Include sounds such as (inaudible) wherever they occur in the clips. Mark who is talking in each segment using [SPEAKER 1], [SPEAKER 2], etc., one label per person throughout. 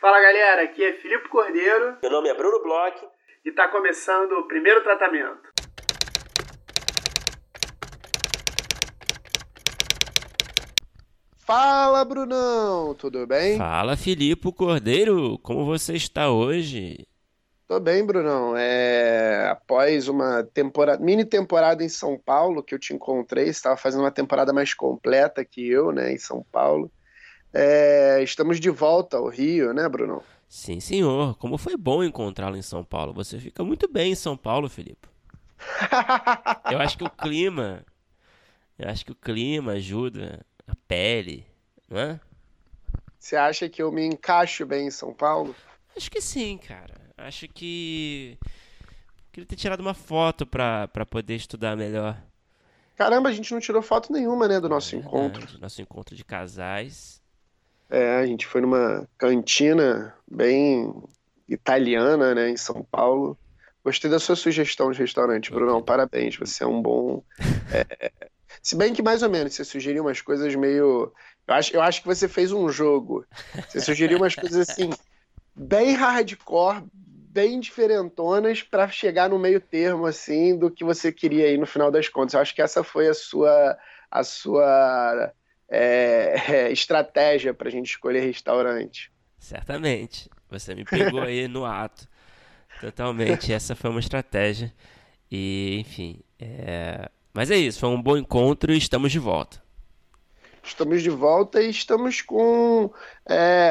[SPEAKER 1] Fala galera, aqui é Filipe Cordeiro.
[SPEAKER 2] Meu nome é Bruno Bloch.
[SPEAKER 1] E está começando o primeiro tratamento.
[SPEAKER 3] Fala Brunão, tudo bem?
[SPEAKER 2] Fala Filipe Cordeiro, como você está hoje?
[SPEAKER 3] Tô bem, Brunão. É... Após uma temporada, mini temporada em São Paulo, que eu te encontrei, você estava fazendo uma temporada mais completa que eu, né, em São Paulo. É, estamos de volta ao Rio, né, Bruno?
[SPEAKER 2] Sim, senhor. Como foi bom encontrá-lo em São Paulo. Você fica muito bem em São Paulo, Felipe. (laughs) eu acho que o clima. Eu acho que o clima ajuda a pele, não é?
[SPEAKER 3] Você acha que eu me encaixo bem em São Paulo?
[SPEAKER 2] Acho que sim, cara. Acho que. Queria ter tirado uma foto pra, pra poder estudar melhor.
[SPEAKER 3] Caramba, a gente não tirou foto nenhuma, né, do nosso é encontro.
[SPEAKER 2] Nosso encontro de casais.
[SPEAKER 3] É, a gente foi numa cantina bem italiana, né, em São Paulo. Gostei da sua sugestão de restaurante, Bruno. Parabéns, você é um bom. É... (laughs) Se bem que mais ou menos, você sugeriu umas coisas meio. Eu acho, eu acho que você fez um jogo. Você sugeriu umas coisas assim, bem hardcore, bem diferentonas, para chegar no meio termo, assim, do que você queria aí no final das contas. Eu acho que essa foi a sua. A sua é, (laughs) é, estratégia para a gente escolher restaurante.
[SPEAKER 2] Certamente. Você me pegou aí no ato. Totalmente. Essa foi uma estratégia. E, enfim. É... Mas é isso. Foi um bom encontro e estamos de volta.
[SPEAKER 3] Estamos de volta e estamos com é,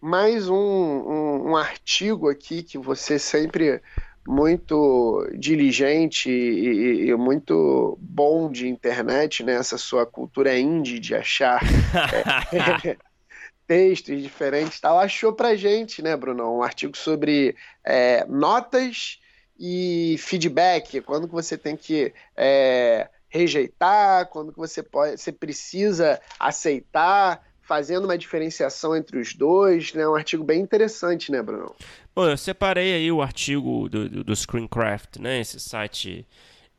[SPEAKER 3] mais um, um, um artigo aqui que você sempre muito diligente e, e, muito bom de internet, né? Essa sua cultura indie de achar (laughs) é, (laughs) textos diferentes tal, achou pra gente, né, Bruno? Um artigo sobre é, notas e feedback, quando que você tem que é, rejeitar, quando que você pode, você precisa aceitar, fazendo uma diferenciação entre os dois, né? Um artigo bem interessante, né, Bruno?
[SPEAKER 2] Bom, eu separei aí o artigo do, do, do Screencraft, né? Esse site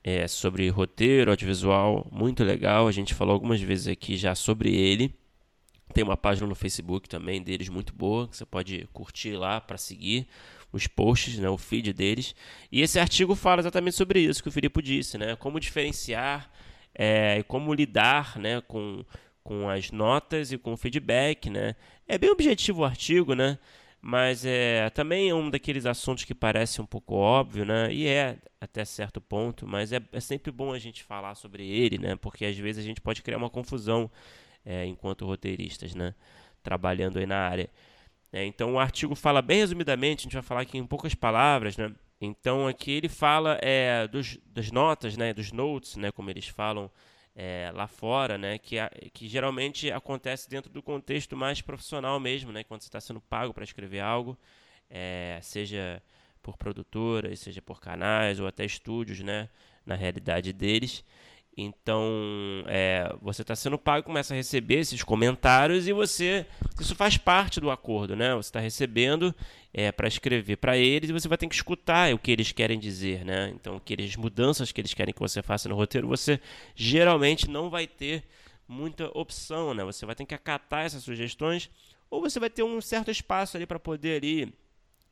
[SPEAKER 2] é, sobre roteiro audiovisual, muito legal. A gente falou algumas vezes aqui já sobre ele. Tem uma página no Facebook também deles muito boa, que você pode curtir lá para seguir os posts, né, o feed deles. E esse artigo fala exatamente sobre isso que o Filipe disse, né? Como diferenciar é, e como lidar né, com com as notas e com o feedback, né? É bem objetivo o artigo, né? Mas é, também é um daqueles assuntos que parece um pouco óbvio, né? E é até certo ponto, mas é, é sempre bom a gente falar sobre ele, né? Porque às vezes a gente pode criar uma confusão é, enquanto roteiristas, né? Trabalhando aí na área. É, então o artigo fala bem resumidamente, a gente vai falar aqui em poucas palavras, né? Então aqui ele fala é, dos, das notas, né? Dos notes, né? Como eles falam é, lá fora, né, que, que geralmente acontece dentro do contexto mais profissional mesmo, né, quando você está sendo pago para escrever algo, é, seja por produtoras, seja por canais ou até estúdios, né, na realidade deles. Então, é, você está sendo pago, começa a receber esses comentários e você. Isso faz parte do acordo, né? Você está recebendo é, para escrever para eles e você vai ter que escutar o que eles querem dizer, né? Então, aquelas mudanças que eles querem que você faça no roteiro, você geralmente não vai ter muita opção, né? Você vai ter que acatar essas sugestões ou você vai ter um certo espaço ali para poder ali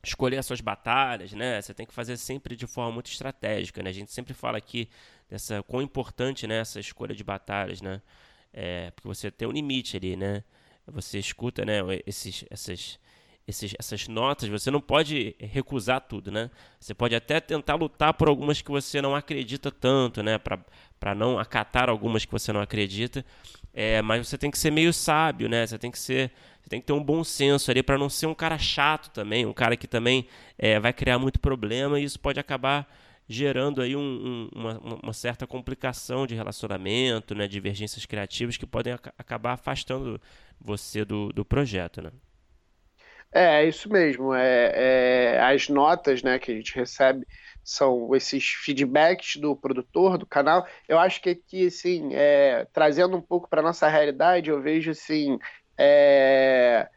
[SPEAKER 2] escolher as suas batalhas, né? Você tem que fazer sempre de forma muito estratégica, né? A gente sempre fala aqui dessa quão importante né, essa escolha de batalhas, né? É, porque você tem um limite ali, né? Você escuta, né? Esses, essas, esses, essas notas, você não pode recusar tudo, né? Você pode até tentar lutar por algumas que você não acredita tanto, né? Para não acatar algumas que você não acredita, é, mas você tem que ser meio sábio, né? Você tem que ser você tem que ter um bom senso ali para não ser um cara chato também, um cara que também é, vai criar muito problema e isso pode acabar gerando aí um, um, uma, uma, certa complicação de relacionamento, né, divergências criativas que podem ac acabar afastando você do, do projeto, né?
[SPEAKER 3] É, isso mesmo. É, é, as notas né, que a gente recebe são esses feedbacks do produtor, do canal. Eu acho que aqui, assim, é, trazendo um pouco para nossa realidade, eu vejo assim, é,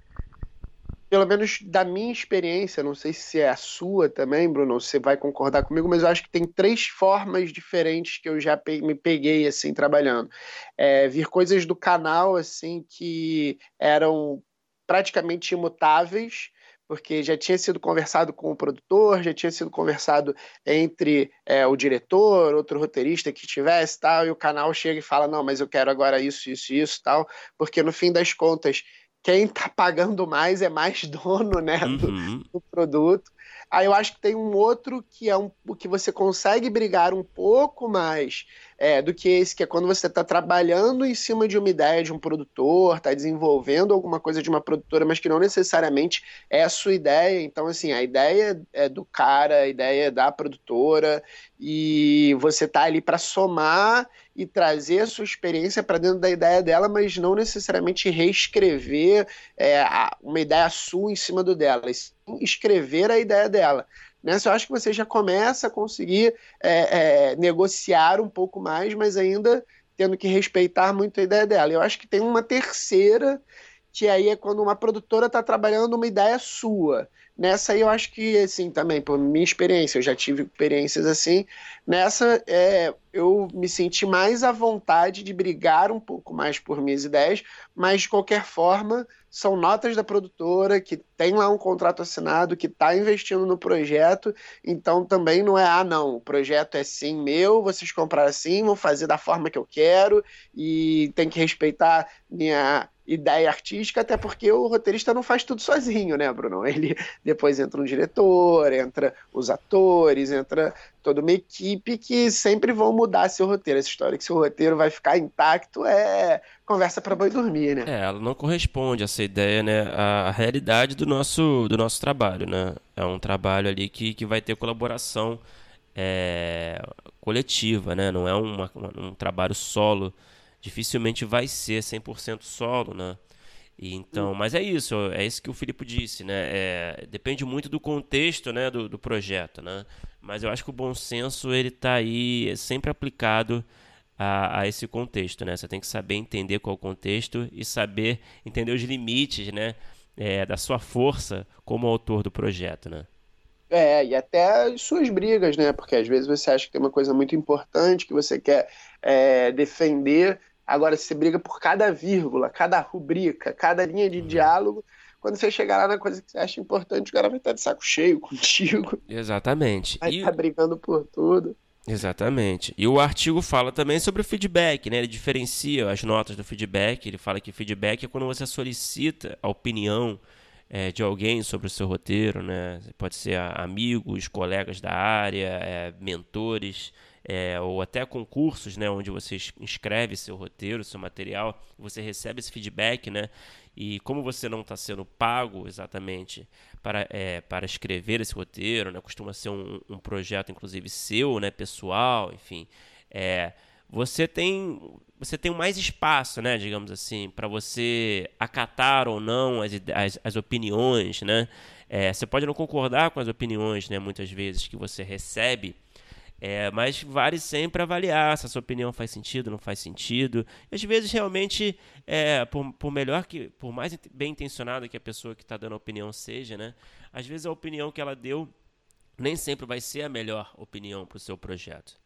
[SPEAKER 3] pelo menos da minha experiência, não sei se é a sua também, Bruno, você vai concordar comigo, mas eu acho que tem três formas diferentes que eu já me peguei assim trabalhando. É, vir coisas do canal assim que eram praticamente imutáveis, porque já tinha sido conversado com o produtor, já tinha sido conversado entre é, o diretor, outro roteirista que tivesse tal, e o canal chega e fala, não, mas eu quero agora isso, isso, isso, tal, porque no fim das contas, quem está pagando mais é mais (laughs) dono né, do, uhum. do produto. Aí eu acho que tem um outro que é um que você consegue brigar um pouco mais é, do que esse, que é quando você está trabalhando em cima de uma ideia de um produtor, está desenvolvendo alguma coisa de uma produtora, mas que não necessariamente é a sua ideia. Então, assim, a ideia é do cara, a ideia é da produtora, e você está ali para somar e trazer a sua experiência para dentro da ideia dela, mas não necessariamente reescrever é, uma ideia sua em cima do dela, escrever a ideia dela. Nessa, eu acho que você já começa a conseguir é, é, negociar um pouco mais, mas ainda tendo que respeitar muito a ideia dela. Eu acho que tem uma terceira, que aí é quando uma produtora está trabalhando uma ideia sua. Nessa aí eu acho que, assim, também, por minha experiência, eu já tive experiências assim, nessa é, eu me senti mais à vontade de brigar um pouco mais por minhas ideias, mas de qualquer forma, são notas da produtora que tem lá um contrato assinado, que está investindo no projeto, então também não é, ah, não, o projeto é sim meu, vocês compraram assim, vão fazer da forma que eu quero, e tem que respeitar minha ideia artística, até porque o roteirista não faz tudo sozinho, né, Bruno? Ele (laughs) depois entra um diretor, entra os atores, entra toda uma equipe que sempre vão mudar seu roteiro. Essa história que seu roteiro vai ficar intacto é conversa para boi dormir, né?
[SPEAKER 2] É, ela não corresponde essa ideia, né, à realidade do nosso do nosso trabalho, né? É um trabalho ali que, que vai ter colaboração é, coletiva, né? Não é uma, um trabalho solo dificilmente vai ser 100% solo, né? E então, mas é isso, é isso que o Filipe disse, né? É, depende muito do contexto, né, do, do, projeto, né? Mas eu acho que o bom senso ele está aí sempre aplicado a, a, esse contexto, né? Você tem que saber entender qual é o contexto e saber entender os limites, né, é, da sua força como autor do projeto, né?
[SPEAKER 3] É, e até as suas brigas, né? Porque às vezes você acha que tem uma coisa muito importante que você quer é, defender Agora, você briga por cada vírgula, cada rubrica, cada linha de uhum. diálogo. Quando você chegar lá na coisa que você acha importante, o cara vai estar de saco cheio (laughs) contigo.
[SPEAKER 2] Exatamente.
[SPEAKER 3] Vai e... estar brigando por tudo.
[SPEAKER 2] Exatamente. E o artigo fala também sobre o feedback, né? Ele diferencia as notas do feedback. Ele fala que feedback é quando você solicita a opinião é, de alguém sobre o seu roteiro, né? Pode ser amigos, colegas da área, é, mentores, é, ou até concursos, né, onde você inscreve seu roteiro, seu material, você recebe esse feedback, né, e como você não está sendo pago exatamente para, é, para escrever esse roteiro, né, costuma ser um, um projeto, inclusive, seu, né, pessoal, enfim, é, você tem você tem mais espaço, né, digamos assim, para você acatar ou não as, as, as opiniões, né? É, você pode não concordar com as opiniões, né, muitas vezes que você recebe, é, mas vale sempre avaliar se a sua opinião faz sentido, não faz sentido. Às vezes realmente, é, por, por melhor que, por mais bem intencionada que a pessoa que está dando a opinião seja, né? Às vezes a opinião que ela deu nem sempre vai ser a melhor opinião para o seu projeto.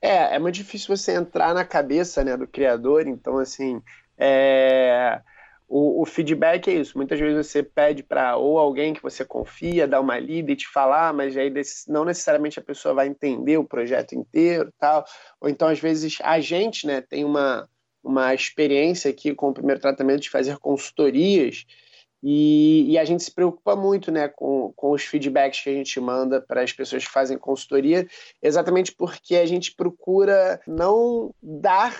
[SPEAKER 3] É, é muito difícil você entrar na cabeça né, do criador, então assim, é, o, o, feedback é isso. Muitas vezes você pede para ou alguém que você confia dar uma lida e te falar, mas aí não necessariamente a pessoa vai entender o projeto inteiro, tal. Ou então às vezes a gente, né, tem uma uma experiência aqui com o primeiro tratamento de fazer consultorias e, e, a gente se preocupa muito né, com, com os feedbacks que a gente manda para as pessoas que fazem consultoria, exatamente porque a gente procura não dar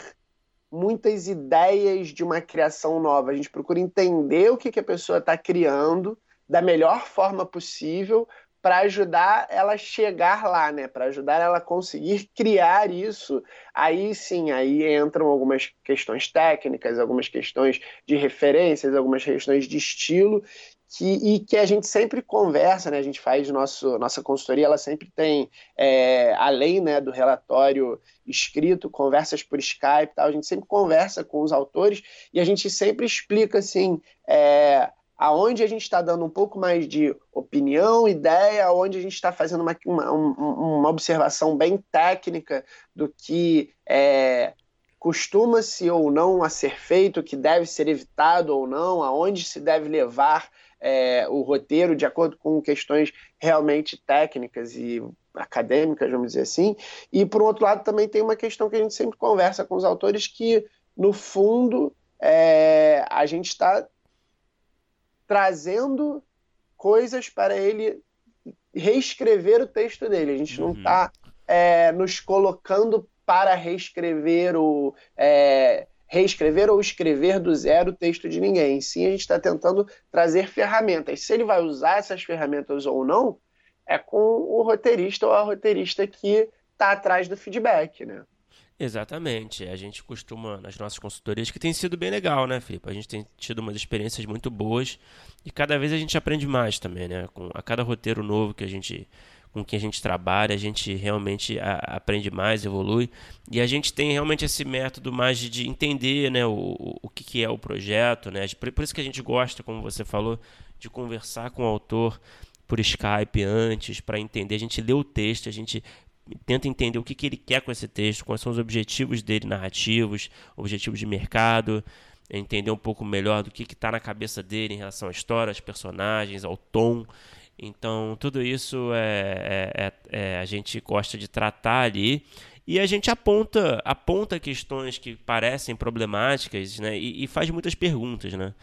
[SPEAKER 3] muitas ideias de uma criação nova. A gente procura entender o que, que a pessoa está criando da melhor forma possível para ajudar ela a chegar lá, né? Para ajudar ela a conseguir criar isso. Aí sim, aí entram algumas questões técnicas, algumas questões de referências, algumas questões de estilo que, e que a gente sempre conversa, né? A gente faz nosso, nossa consultoria, ela sempre tem, é, além né, do relatório escrito, conversas por Skype tal, a gente sempre conversa com os autores e a gente sempre explica assim. É, aonde a gente está dando um pouco mais de opinião, ideia, aonde a gente está fazendo uma, uma, uma, observação bem técnica do que é, costuma-se ou não a ser feito, o que deve ser evitado ou não, aonde se deve levar é, o roteiro de acordo com questões realmente técnicas e acadêmicas, vamos dizer assim. E, por outro lado, também tem uma questão que a gente sempre conversa com os autores, que, no fundo, é, a gente está trazendo coisas para ele reescrever o texto dele. A gente uhum. não está é, nos colocando para reescrever o. É, reescrever ou escrever do zero o texto de ninguém. Sim, a gente está tentando trazer ferramentas. Se ele vai usar essas ferramentas ou não, é com o roteirista ou a roteirista que está atrás do feedback, né?
[SPEAKER 2] Exatamente. A gente costuma, nas nossas consultorias, que tem sido bem legal, né, Filipe? A gente tem tido umas experiências muito boas e cada vez a gente aprende mais também, né? Com a cada roteiro novo que a gente com que a gente trabalha, a gente realmente a, aprende mais, evolui. E a gente tem realmente esse método mais de, de entender né, o, o que, que é o projeto. Né? Por, por isso que a gente gosta, como você falou, de conversar com o autor por Skype antes, para entender. A gente lê o texto, a gente tenta entender o que, que ele quer com esse texto, quais são os objetivos dele narrativos, objetivos de mercado, entender um pouco melhor do que está na cabeça dele em relação à história, aos personagens, ao tom. Então, tudo isso é, é, é, é, a gente gosta de tratar ali e a gente aponta, aponta questões que parecem problemáticas né? e, e faz muitas perguntas. Né?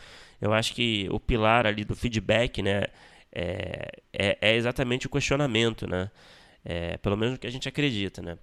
[SPEAKER 2] Eu acho que o pilar ali do feedback né? é, é, é exatamente o questionamento, né? É, pelo menos o que a gente acredita. Né?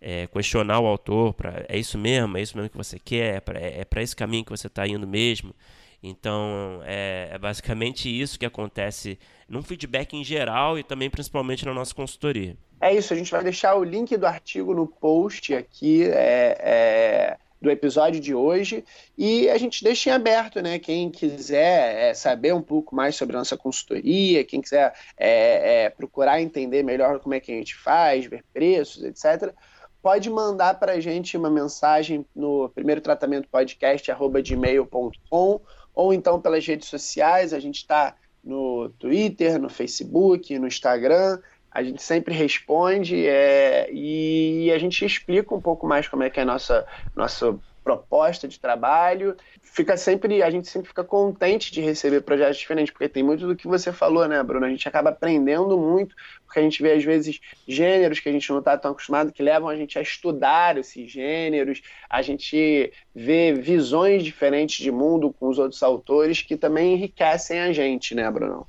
[SPEAKER 2] É, questionar o autor, pra, é isso mesmo, é isso mesmo que você quer, é para é esse caminho que você está indo mesmo. Então, é, é, basicamente isso que acontece num feedback em geral e também principalmente na nossa consultoria.
[SPEAKER 3] É isso, a gente vai deixar o link do artigo no post aqui é, é, do episódio de hoje e a gente deixa em aberto, né? Quem quiser é, saber um pouco mais sobre a nossa consultoria, quem quiser é, é, procurar entender melhor como é que a gente faz, ver preços, etc., pode mandar para a gente uma mensagem no primeiro tratamento podcast gmail.com ou então pelas redes sociais. A gente está no Twitter, no Facebook, no Instagram. A gente sempre responde é, e a gente explica um pouco mais como é que é a nossa, nossa proposta de trabalho. Fica sempre, a gente sempre fica contente de receber projetos diferentes, porque tem muito do que você falou, né, Bruno? A gente acaba aprendendo muito, porque a gente vê às vezes gêneros que a gente não está tão acostumado, que levam a gente a estudar esses gêneros, a gente vê visões diferentes de mundo com os outros autores que também enriquecem a gente, né, Bruno?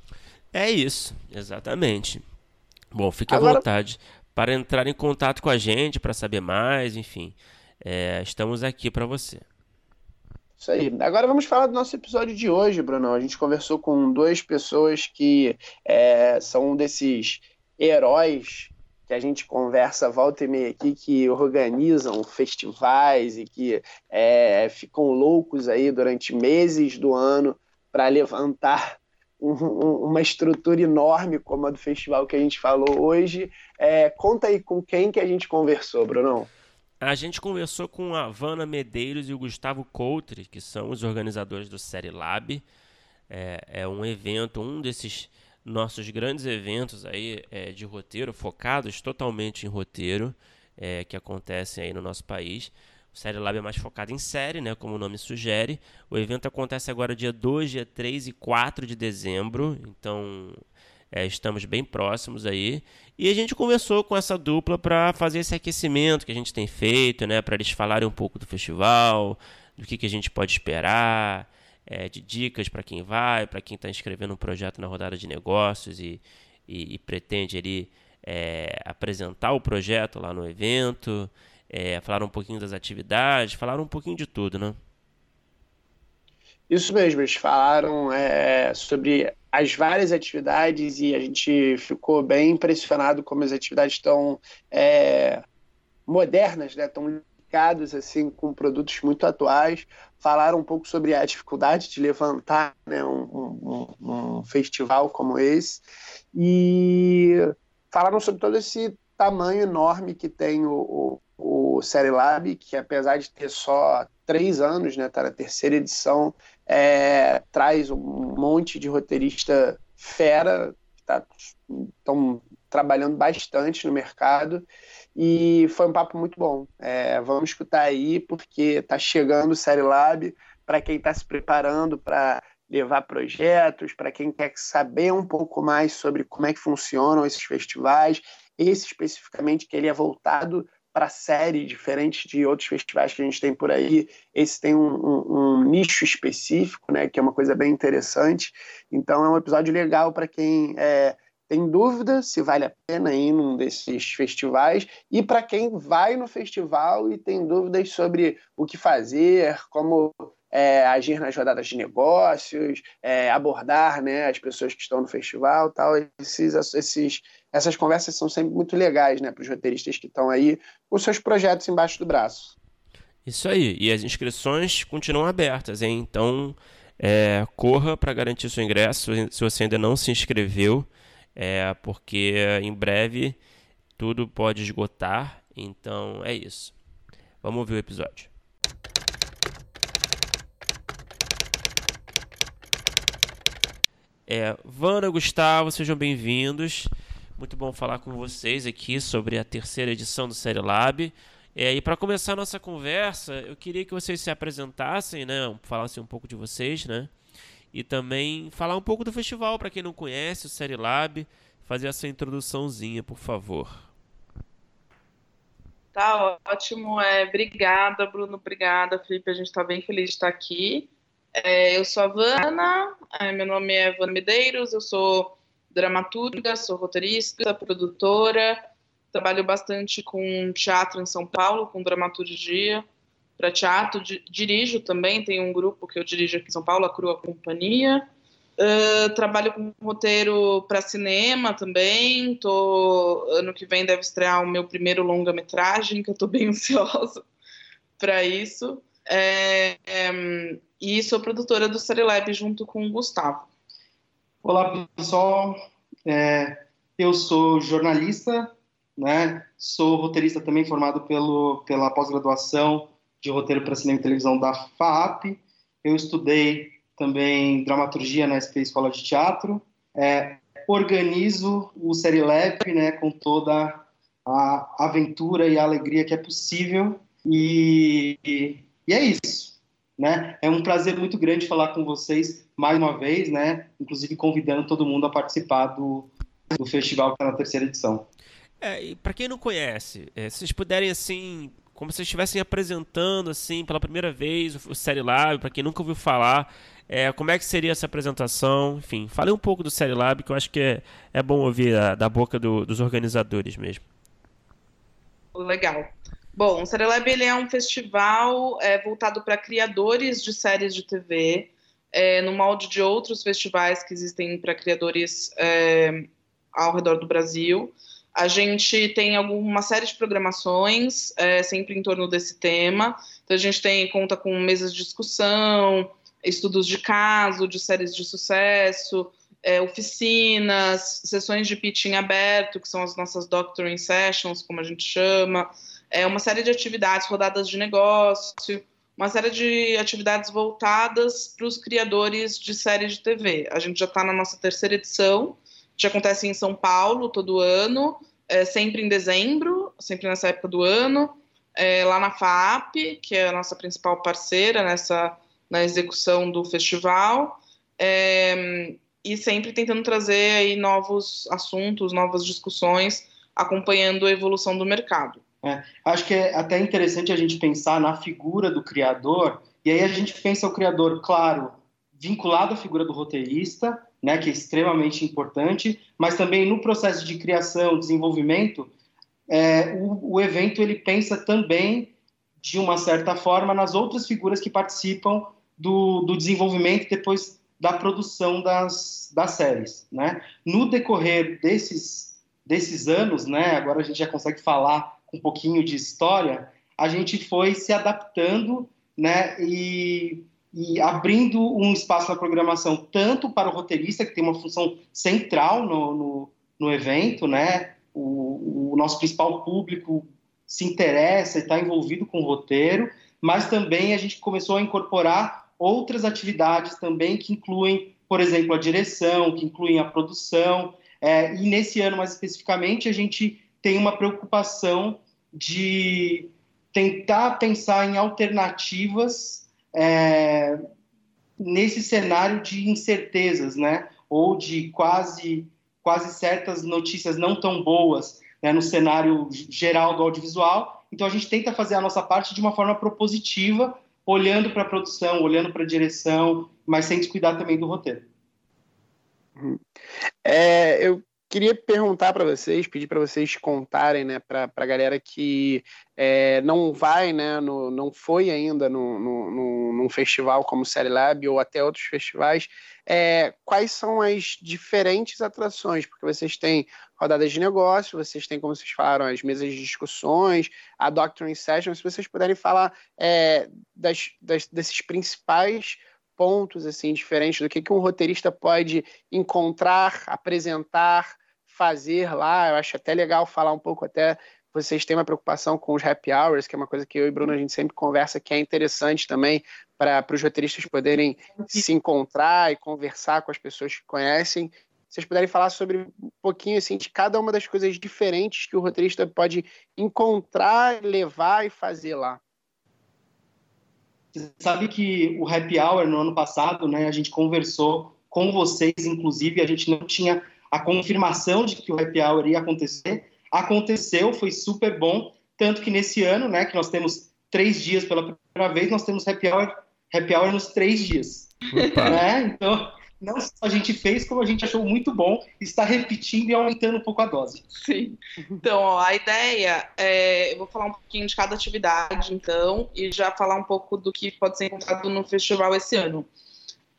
[SPEAKER 2] É isso, exatamente. Bom, fique Agora... à vontade para entrar em contato com a gente, para saber mais, enfim. É, estamos aqui para você.
[SPEAKER 3] Isso aí. Agora vamos falar do nosso episódio de hoje, Bruno. A gente conversou com duas pessoas que é, são um desses heróis que a gente conversa volta e meia aqui, que organizam festivais e que é, ficam loucos aí durante meses do ano para levantar um, uma estrutura enorme como a do festival que a gente falou hoje. É, conta aí com quem que a gente conversou, Bruno.
[SPEAKER 2] A gente conversou com a Vanna Medeiros e o Gustavo Coutre, que são os organizadores do Série Lab. É, é um evento, um desses nossos grandes eventos aí é, de roteiro, focados totalmente em roteiro, é, que acontecem aí no nosso país. O Série Lab é mais focado em série, né, como o nome sugere. O evento acontece agora dia 2, dia 3 e 4 de dezembro, então é, estamos bem próximos aí. E a gente conversou com essa dupla para fazer esse aquecimento que a gente tem feito, né? Para eles falarem um pouco do festival, do que, que a gente pode esperar, é, de dicas para quem vai, para quem está inscrevendo um projeto na rodada de negócios e, e, e pretende ali é, apresentar o projeto lá no evento. É, falaram um pouquinho das atividades, falaram um pouquinho de tudo, né?
[SPEAKER 3] Isso mesmo, eles falaram é, sobre as várias atividades e a gente ficou bem impressionado como as atividades estão é, modernas, né? Estão ligadas assim com produtos muito atuais. Falaram um pouco sobre a dificuldade de levantar né, um, um, um festival como esse e falaram sobre todo esse tamanho enorme que tem o, o, o Série Lab, que apesar de ter só três anos, né, tá na terceira edição, é, traz um monte de roteirista fera, tá, tão trabalhando bastante no mercado e foi um papo muito bom. É, vamos escutar aí, porque está chegando o Série Lab para quem está se preparando para levar projetos, para quem quer saber um pouco mais sobre como é que funcionam esses festivais, esse especificamente que ele é voltado para série, diferente de outros festivais que a gente tem por aí. Esse tem um, um, um, nicho específico, né, que é uma coisa bem interessante. Então é um episódio legal para quem é, tem dúvida se vale a pena ir num desses festivais e para quem vai no festival e tem dúvidas sobre o que fazer, como é, agir nas rodadas de negócios, é, abordar né, as pessoas que estão no festival tal. Esses, esses, essas conversas são sempre muito legais né, para os roteiristas que estão aí com seus projetos embaixo do braço.
[SPEAKER 2] Isso aí. E as inscrições continuam abertas, hein? Então é, corra para garantir seu ingresso se você ainda não se inscreveu, é, porque em breve tudo pode esgotar. Então é isso. Vamos ouvir o episódio. É, Vana, Gustavo, sejam bem-vindos. Muito bom falar com vocês aqui sobre a terceira edição do Série Lab. É, e para começar a nossa conversa, eu queria que vocês se apresentassem, né? Falassem um pouco de vocês, né? E também falar um pouco do festival, para quem não conhece o Série Lab, fazer essa introduçãozinha, por favor.
[SPEAKER 4] Tá ótimo, é, obrigada, Bruno, obrigada, Felipe, a gente está bem feliz de estar aqui. É, eu sou a Vana, é, meu nome é Vana Medeiros, eu sou dramaturga, sou roteirista, produtora, trabalho bastante com teatro em São Paulo, com dramaturgia para teatro, dirijo também, tem um grupo que eu dirijo aqui em São Paulo, a Crua Companhia. Uh, trabalho com roteiro para cinema também. Tô, ano que vem deve estrear o meu primeiro longa-metragem, que eu estou bem (laughs) ansiosa para isso. É, é, e sou produtora do Lab junto com o Gustavo.
[SPEAKER 5] Olá, pessoal. É, eu sou jornalista, né? Sou roteirista também formado pelo, pela pós-graduação de roteiro para cinema e televisão da FAP. Eu estudei também dramaturgia na SP Escola de Teatro. É, organizo o Lab, né, com toda a aventura e a alegria que é possível. E, e, e é isso. Né? É um prazer muito grande falar com vocês mais uma vez, né? Inclusive convidando todo mundo a participar do, do festival que está na terceira edição.
[SPEAKER 2] É, para quem não conhece, é, se vocês puderem assim, como se estivessem apresentando assim pela primeira vez o, o Série Lab, para quem nunca ouviu falar, é, como é que seria essa apresentação? Enfim, fale um pouco do Série Lab, que eu acho que é, é bom ouvir a, da boca do, dos organizadores mesmo.
[SPEAKER 4] Legal. Bom, o Serelab ele é um festival é, voltado para criadores de séries de TV, é, no molde de outros festivais que existem para criadores é, ao redor do Brasil. A gente tem alguma série de programações, é, sempre em torno desse tema. Então, a gente tem conta com mesas de discussão, estudos de caso, de séries de sucesso, é, oficinas, sessões de pitching aberto, que são as nossas doctoring sessions, como a gente chama é, uma série de atividades, rodadas de negócio, uma série de atividades voltadas para os criadores de séries de TV. A gente já está na nossa terceira edição, que acontece em São Paulo todo ano, é, sempre em dezembro, sempre nessa época do ano, é, lá na FAP, que é a nossa principal parceira nessa na execução do festival, é, e sempre tentando trazer aí novos assuntos, novas discussões, acompanhando a evolução do mercado.
[SPEAKER 5] É, acho que é até interessante a gente pensar na figura do criador, e aí a gente pensa o criador, claro, vinculado à figura do roteirista, né, que é extremamente importante, mas também no processo de criação, desenvolvimento, é, o, o, evento ele pensa também, de uma certa forma, nas outras figuras que participam do, do desenvolvimento depois da produção das, das séries. Né? No decorrer desses, desses anos, né, agora a gente já consegue falar um pouquinho de história, a gente foi se adaptando né, e, e abrindo um espaço na programação tanto para o roteirista, que tem uma função central no, no, no evento, né, o, o, nosso principal público se interessa e está envolvido com o roteiro, mas também a gente começou a incorporar outras atividades também que incluem, por exemplo, a direção, que incluem a produção, É, e nesse ano, mais especificamente, a gente tem uma preocupação de tentar pensar em alternativas é, nesse cenário de incertezas, né? Ou de quase, quase certas notícias não tão boas né, no cenário geral do audiovisual. Então a gente tenta fazer a nossa parte de uma forma propositiva, olhando para a produção, olhando para a direção, mas sem descuidar também do roteiro.
[SPEAKER 3] Uhum. É, eu queria perguntar para vocês, pedir para vocês contarem, né, para a galera que é, não vai, né, no, não foi ainda no, no, no, num festival como o Série Lab ou até outros festivais, é, quais são as diferentes atrações, porque vocês têm rodadas de negócio, vocês têm, como vocês falaram, as mesas de discussões, a Doctoring Session, se vocês puderem falar é, das, das, desses principais pontos assim diferentes do que, que um roteirista pode encontrar, apresentar, fazer lá. Eu acho até legal falar um pouco até vocês têm uma preocupação com os happy hours, que é uma coisa que eu e Bruno a gente sempre conversa, que é interessante também para os roteiristas poderem se encontrar e conversar com as pessoas que conhecem. Vocês puderem falar sobre um pouquinho assim de cada uma das coisas diferentes que o roteirista pode encontrar, levar e fazer lá.
[SPEAKER 5] Você sabe que o Happy Hour no ano passado, né, a gente conversou com vocês, inclusive, a gente não tinha a confirmação de que o Happy Hour ia acontecer. Aconteceu, foi super bom, tanto que nesse ano, né, que nós temos três dias pela primeira vez, nós temos Happy Hour, happy hour nos três dias. Né? Então, não só a gente fez, como a gente achou muito bom, está repetindo e aumentando um pouco a dose.
[SPEAKER 4] Sim. Então, ó, a ideia é. Eu vou falar um pouquinho de cada atividade, então, e já falar um pouco do que pode ser encontrado no festival esse ano.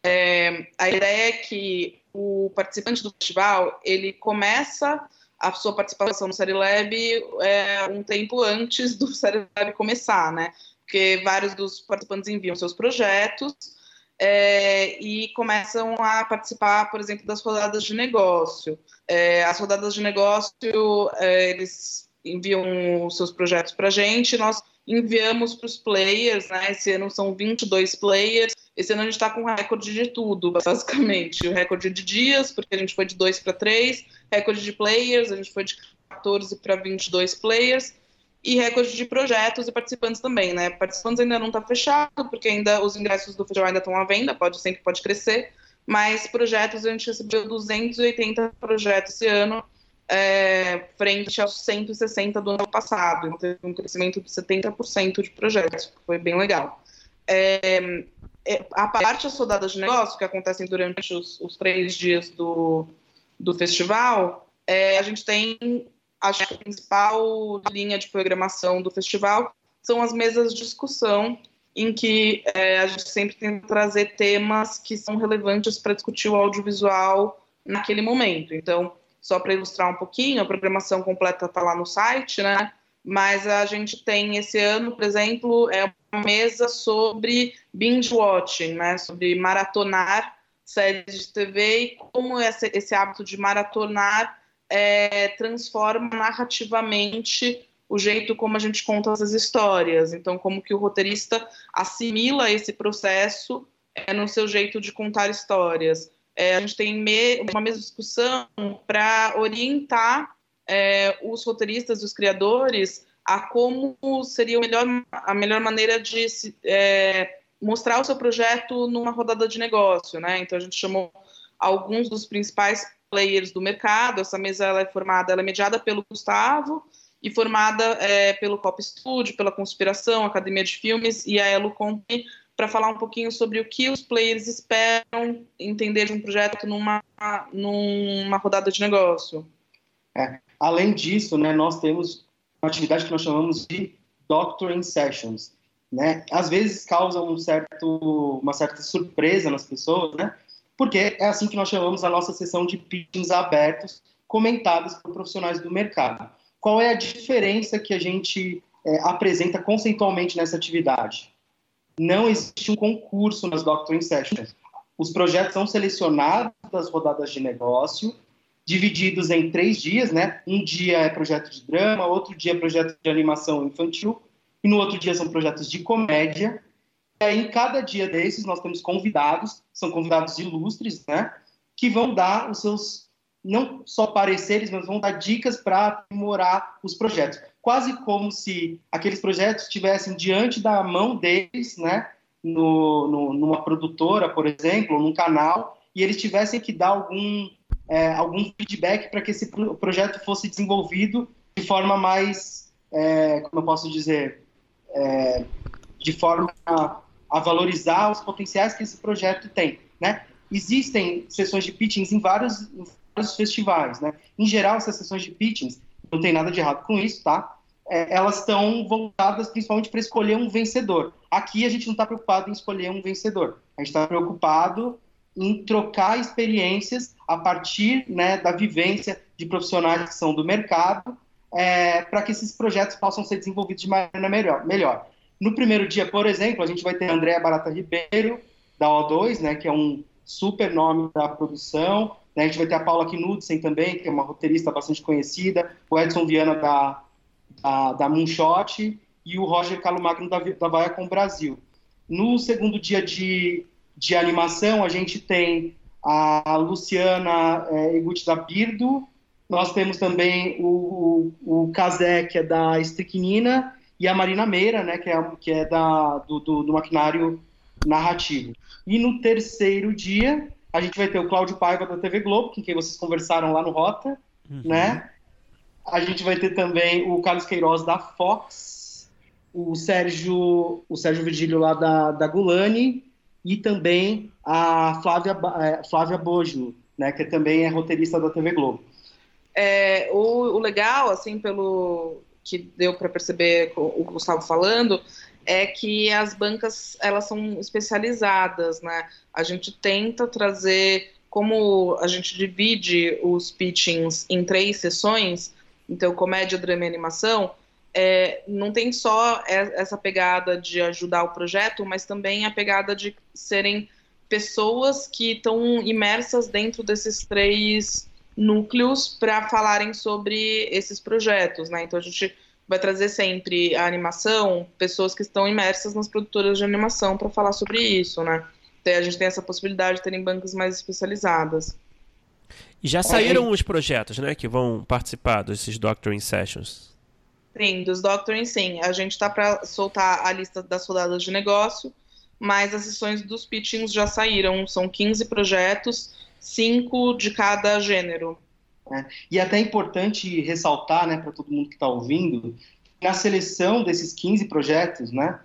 [SPEAKER 4] É, a ideia é que o participante do festival ele começa a sua participação no Série Lab é, um tempo antes do Série Lab começar, né? Porque vários dos participantes enviam seus projetos é, e começam a participar, por exemplo, das rodadas de negócio. É, as rodadas de negócio, é, eles enviam os seus projetos para a gente, nós enviamos para os players, né? Esse ano são 22 players. Esse ano a gente está com recorde de tudo, basicamente. O recorde de dias, porque a gente foi de 2 para 3, recorde de players, a gente foi de 14 para 22 players e recorde de projetos e participantes também, né? Participantes ainda não está fechado, porque ainda os ingressos do festival ainda estão à venda, pode sempre pode crescer, mas projetos a gente recebeu 280 projetos esse ano, é, frente aos 160 do ano passado, então um crescimento de 70% de projetos, foi bem legal. É, é, a parte das rodadas de negócio, que acontecem durante os, os três dias do, do festival, é, a gente tem acho que a principal linha de programação do festival são as mesas de discussão, em que é, a gente sempre tenta trazer temas que são relevantes para discutir o audiovisual naquele momento. Então, só para ilustrar um pouquinho, a programação completa está lá no site, né? Mas a gente tem esse ano, por exemplo, é uma mesa sobre binge watching, né? Sobre maratonar séries de TV e como esse, esse hábito de maratonar é, transforma narrativamente o jeito como a gente conta as histórias. Então, como que o roteirista assimila esse processo é, no seu jeito de contar histórias. É, a gente tem me uma mesma discussão para orientar é, os roteiristas, os criadores, a como seria melhor, a melhor maneira de é, mostrar o seu projeto numa rodada de negócio. Né? Então, a gente chamou alguns dos principais players do mercado. Essa mesa ela é formada, ela é mediada pelo Gustavo e formada é, pelo Cop Studio, pela Conspiração, Academia de Filmes e a Elo Company para falar um pouquinho sobre o que os players esperam entender de um projeto numa, numa rodada de negócio.
[SPEAKER 5] É. Além disso, né, nós temos uma atividade que nós chamamos de Doctoring Sessions. Né? Às vezes causa um certo, uma certa surpresa nas pessoas, né? Porque é assim que nós chamamos a nossa sessão de pitchings abertos, comentados por profissionais do mercado. Qual é a diferença que a gente é, apresenta conceitualmente nessa atividade? Não existe um concurso nas Doctoring Sessions. Os projetos são selecionados das rodadas de negócio, divididos em três dias, né? Um dia é projeto de drama, outro dia é projeto de animação infantil, e no outro dia são projetos de comédia, em cada dia desses nós temos convidados, são convidados ilustres, né, que vão dar os seus não só pareceres, mas vão dar dicas para aprimorar os projetos. Quase como se aqueles projetos estivessem diante da mão deles, né? No, no, numa produtora, por exemplo, num canal, e eles tivessem que dar algum, é, algum feedback para que esse projeto fosse desenvolvido de forma mais, é, como eu posso dizer, é, de forma a, valorizar os potenciais que esse projeto tem, né? Existem sessões de pitchings em vários, em vários festivais, né? Em geral, essas sessões de pitchings, não tem nada de errado com isso, tá? É, elas estão voltadas principalmente para escolher um vencedor. Aqui a gente não está preocupado em escolher um vencedor. A gente está preocupado em trocar experiências a partir né, da vivência de profissionais que são do mercado, é, para que esses projetos possam ser desenvolvidos de maneira melhor, melhor. No primeiro dia, por exemplo, a gente vai ter Andréa Barata Ribeiro, da O2, né, que é um super nome da produção. Né, a gente vai ter a Paula Knudsen também, que é uma roteirista bastante conhecida, o Edson Viana da, da, da Moonshot e o Roger Calumagno da, da Viacom Brasil. No segundo dia de, de animação, a gente tem a Luciana é, da Birdo, nós temos também o, o, o Kazé, que é da Estricnina, e a Marina Meira, né, que é, que é da, do, do, do maquinário narrativo. E no terceiro dia, a gente vai ter o Cláudio Paiva da TV Globo, com quem vocês conversaram lá no Rota, uhum. né? A gente vai ter também o Carlos Queiroz da Fox, o Sérgio, o Sérgio Virgílio lá da, da Gulani e também a Flávia, é, Flávia Bojo, né, que também é roteirista da TV Globo.
[SPEAKER 4] É, o, o legal, assim, pelo que deu para perceber o Gustavo falando, é que as bancas elas são especializadas, né? A gente tenta trazer, como a gente divide os pitchings em três sessões, então comédia, drama e animação, é, não tem só essa pegada de ajudar o projeto, mas também a pegada de serem pessoas que estão imersas dentro desses três núcleos para falarem sobre esses projetos, né? Então a gente vai trazer sempre a animação, pessoas que estão imersas nas produtoras de animação para falar sobre isso, né? Então, a gente tem essa possibilidade de terem bancas mais especializadas.
[SPEAKER 2] E já saíram é, os projetos, né, que vão participar desses Doctoring Sessions?
[SPEAKER 4] Sim, dos Doctoring, sim. A gente está para soltar a lista das rodadas de negócio, mas as sessões dos pitchings já saíram. São 15 projetos, 5 de cada gênero.
[SPEAKER 5] Né? E é até importante ressaltar né, para todo mundo que está ouvindo, na seleção desses 15 projetos, né,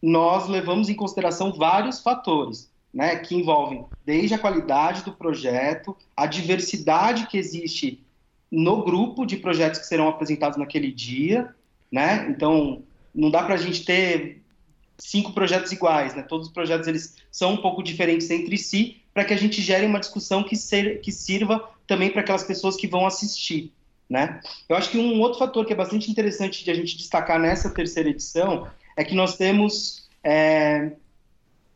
[SPEAKER 5] nós levamos em consideração vários fatores, né, que envolvem desde a qualidade do projeto, a diversidade que existe no grupo de projetos que serão apresentados naquele dia, né? Então, não dá para a gente ter cinco projetos iguais, né? Todos os projetos eles são um pouco diferentes entre si, para que a gente gere uma discussão que, ser, que sirva também para aquelas pessoas que vão assistir. Né? Eu acho que um outro fator que é bastante interessante de a gente destacar nessa terceira edição é que nós temos é,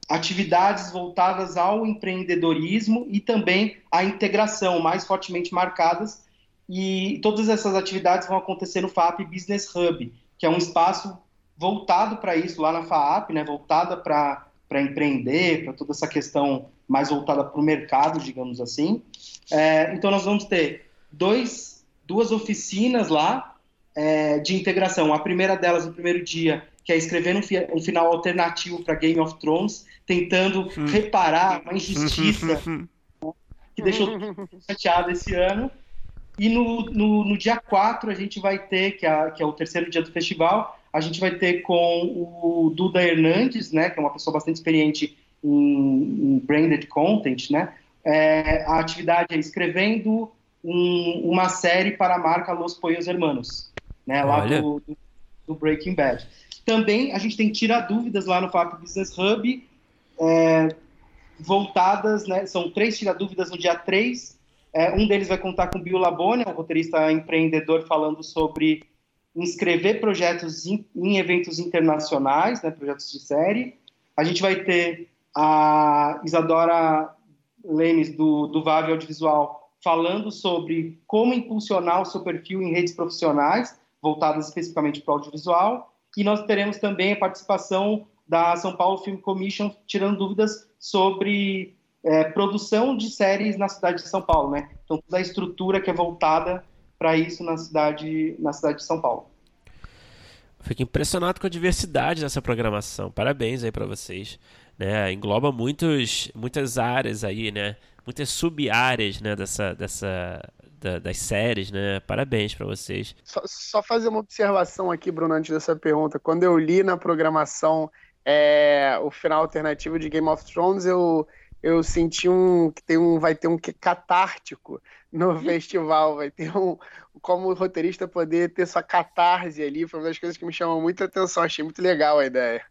[SPEAKER 5] atividades voltadas ao empreendedorismo e também à integração mais fortemente marcadas e todas essas atividades vão acontecer no FAP Business Hub, que é um espaço voltado para isso lá na FAP, né, voltada para empreender, para toda essa questão mais voltada para o mercado, digamos assim. É, então, nós vamos ter dois, duas oficinas lá é, de integração. A primeira delas, no primeiro dia, que é escrever um, fi um final alternativo para Game of Thrones, tentando hum. reparar uma injustiça (laughs) que deixou (laughs) chateado esse ano. E no, no, no, dia 4 a gente vai ter, que é, que é o terceiro dia do festival, a gente vai ter com o Duda Hernandes, né, que é uma pessoa bastante experiente em, em branded content, né? É, a atividade é escrevendo um, uma série para a marca Los Pollos Hermanos, né? Lá do, do, Breaking Bad. Também a gente tem tirar dúvidas lá no FAP Business Hub, é, voltadas, né? São três tirar dúvidas no dia 3. É, um deles vai contar com o Bill Labone, um roteirista empreendedor, falando sobre inscrever projetos em, em eventos internacionais, né, projetos de série. A gente vai ter a Isadora Lemes, do, do VAV Audiovisual, falando sobre como impulsionar o seu perfil em redes profissionais, voltadas especificamente para o audiovisual. E nós teremos também a participação da São Paulo Film Commission, tirando dúvidas sobre é, produção de séries na cidade de São Paulo, né? Então toda a estrutura que é voltada para isso na cidade, na cidade de São Paulo.
[SPEAKER 2] Fico impressionado com a diversidade dessa programação. Parabéns aí para vocês. Né? Engloba muitos, muitas áreas aí, né? Muitas sub-áreas né? dessa, dessa, da, das séries, né? Parabéns para vocês.
[SPEAKER 3] Só, só, fazer uma observação aqui, Bruno, antes dessa pergunta. Quando eu li na programação é, o final alternativo de Game of Thrones, eu, eu senti um que tem um vai ter um que catártico no (laughs) festival, vai ter um como roteirista poder ter sua catarse ali, foi uma das coisas que me chamou muita atenção, achei muito legal a ideia.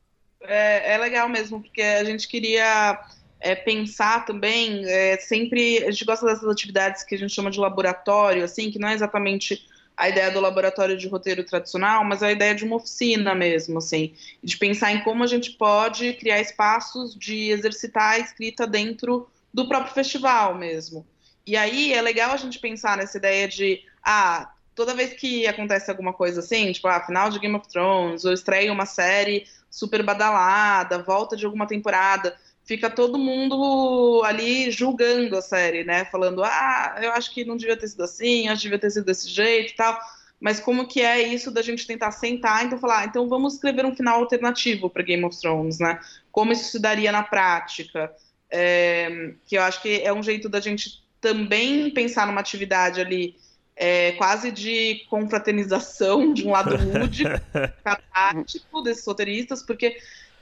[SPEAKER 4] É, é legal mesmo, porque a gente queria é, pensar também, é, sempre, a gente gosta dessas atividades que a gente chama de laboratório, assim, que não é exatamente a ideia do laboratório de roteiro tradicional, mas a ideia de uma oficina mesmo, assim, de pensar em como a gente pode criar espaços de exercitar a escrita dentro do próprio festival mesmo. E aí é legal a gente pensar nessa ideia de, ah, toda vez que acontece alguma coisa assim, tipo, ah, final de Game of Thrones, ou estreia uma série super badalada, volta de alguma temporada, fica todo mundo ali julgando a série, né? Falando, ah, eu acho que não devia ter sido assim, acho que devia ter sido desse jeito e tal. Mas como que é isso da gente tentar sentar, então falar, ah, então vamos escrever um final alternativo para Game of Thrones, né? Como isso se daria na prática? É, que eu acho que é um jeito da gente também pensar numa atividade ali é, quase de confraternização de um lado lúdico, (laughs) catártico desses roteiristas, porque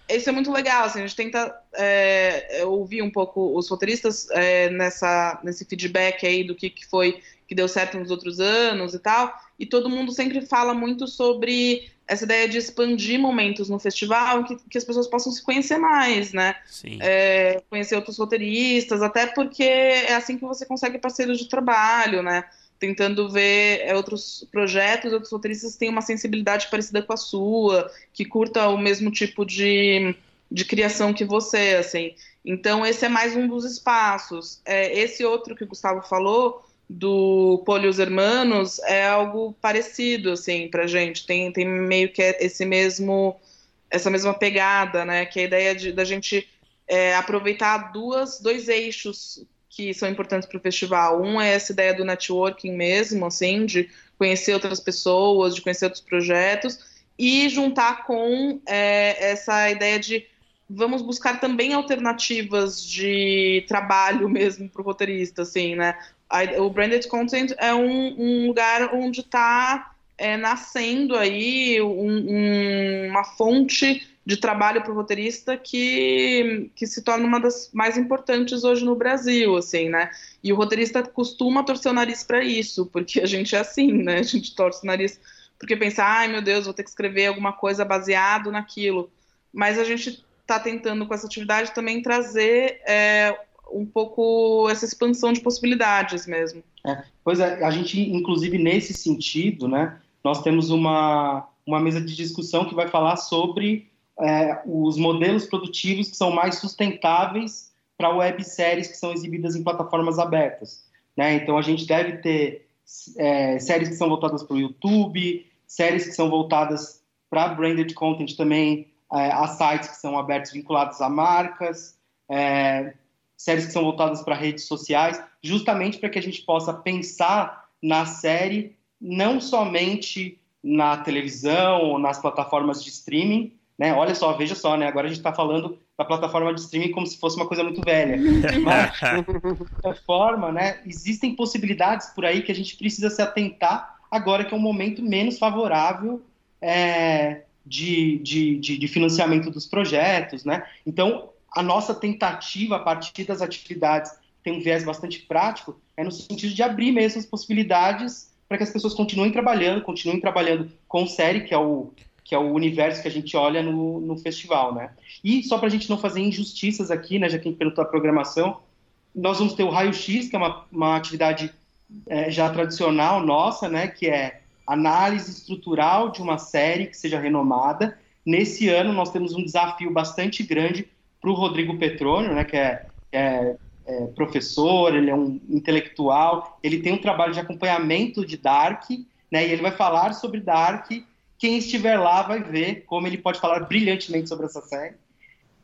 [SPEAKER 4] isso é muito legal, assim, a gente tenta é, ouvir um pouco os roteiristas é, nessa, nesse feedback aí do que, que foi que deu certo nos outros anos e tal, e todo mundo sempre fala muito sobre essa ideia de expandir momentos no festival que, que as pessoas possam se conhecer mais, né? É, conhecer outros roteiristas, até porque é assim que você consegue parceiros de trabalho, né? Tentando ver é, outros projetos, outros roteiristas que têm uma sensibilidade parecida com a sua, que curta o mesmo tipo de, de criação que você, assim. Então, esse é mais um dos espaços. É, esse outro que o Gustavo falou, do Polios Hermanos, é algo parecido, assim, pra gente. Tem, tem meio que esse mesmo, essa mesma pegada, né? Que é a ideia de, da gente é, aproveitar duas, dois eixos que são importantes para o festival. Um é essa ideia do networking mesmo, assim, de conhecer outras pessoas, de conhecer outros projetos, e juntar com é, essa ideia de vamos buscar também alternativas de trabalho (laughs) mesmo para o roteirista, assim, né? O branded content é um, um lugar onde está é, nascendo aí um, um, uma fonte de trabalho para o roteirista que, que se torna uma das mais importantes hoje no Brasil, assim, né? E o roteirista costuma torcer o nariz para isso, porque a gente é assim, né? A gente torce o nariz porque pensa, ai meu Deus, vou ter que escrever alguma coisa baseado naquilo. Mas a gente está tentando com essa atividade também trazer é, um pouco essa expansão de possibilidades mesmo.
[SPEAKER 5] É, pois é, a gente, inclusive nesse sentido, né? Nós temos uma, uma mesa de discussão que vai falar sobre é, os modelos produtivos que são mais sustentáveis para webséries que são exibidas em plataformas abertas. Né? Então, a gente deve ter é, séries que são voltadas para o YouTube, séries que são voltadas para branded content também, é, a sites que são abertos vinculados a marcas, é, séries que são voltadas para redes sociais, justamente para que a gente possa pensar na série não somente na televisão ou nas plataformas de streaming, né? Olha só, veja só, né? Agora a gente está falando da plataforma de streaming como se fosse uma coisa muito velha. (laughs) Mas, de forma, né? Existem possibilidades por aí que a gente precisa se atentar agora que é um momento menos favorável é, de, de, de, de financiamento dos projetos, né? Então, a nossa tentativa a partir das atividades tem um viés bastante prático é no sentido de abrir mesmo as possibilidades para que as pessoas continuem trabalhando, continuem trabalhando com série, que é o que é o universo que a gente olha no, no festival, né? E só para a gente não fazer injustiças aqui, né, já que a gente perguntou a programação, nós vamos ter o Raio X, que é uma, uma atividade é, já tradicional nossa, né, que é análise estrutural de uma série que seja renomada. Nesse ano nós temos um desafio bastante grande para o Rodrigo Petrônio, né, que é, é, é, professor, ele é um intelectual, ele tem um trabalho de acompanhamento de Dark, né, e ele vai falar sobre Dark quem estiver lá vai ver como ele pode falar brilhantemente sobre essa série.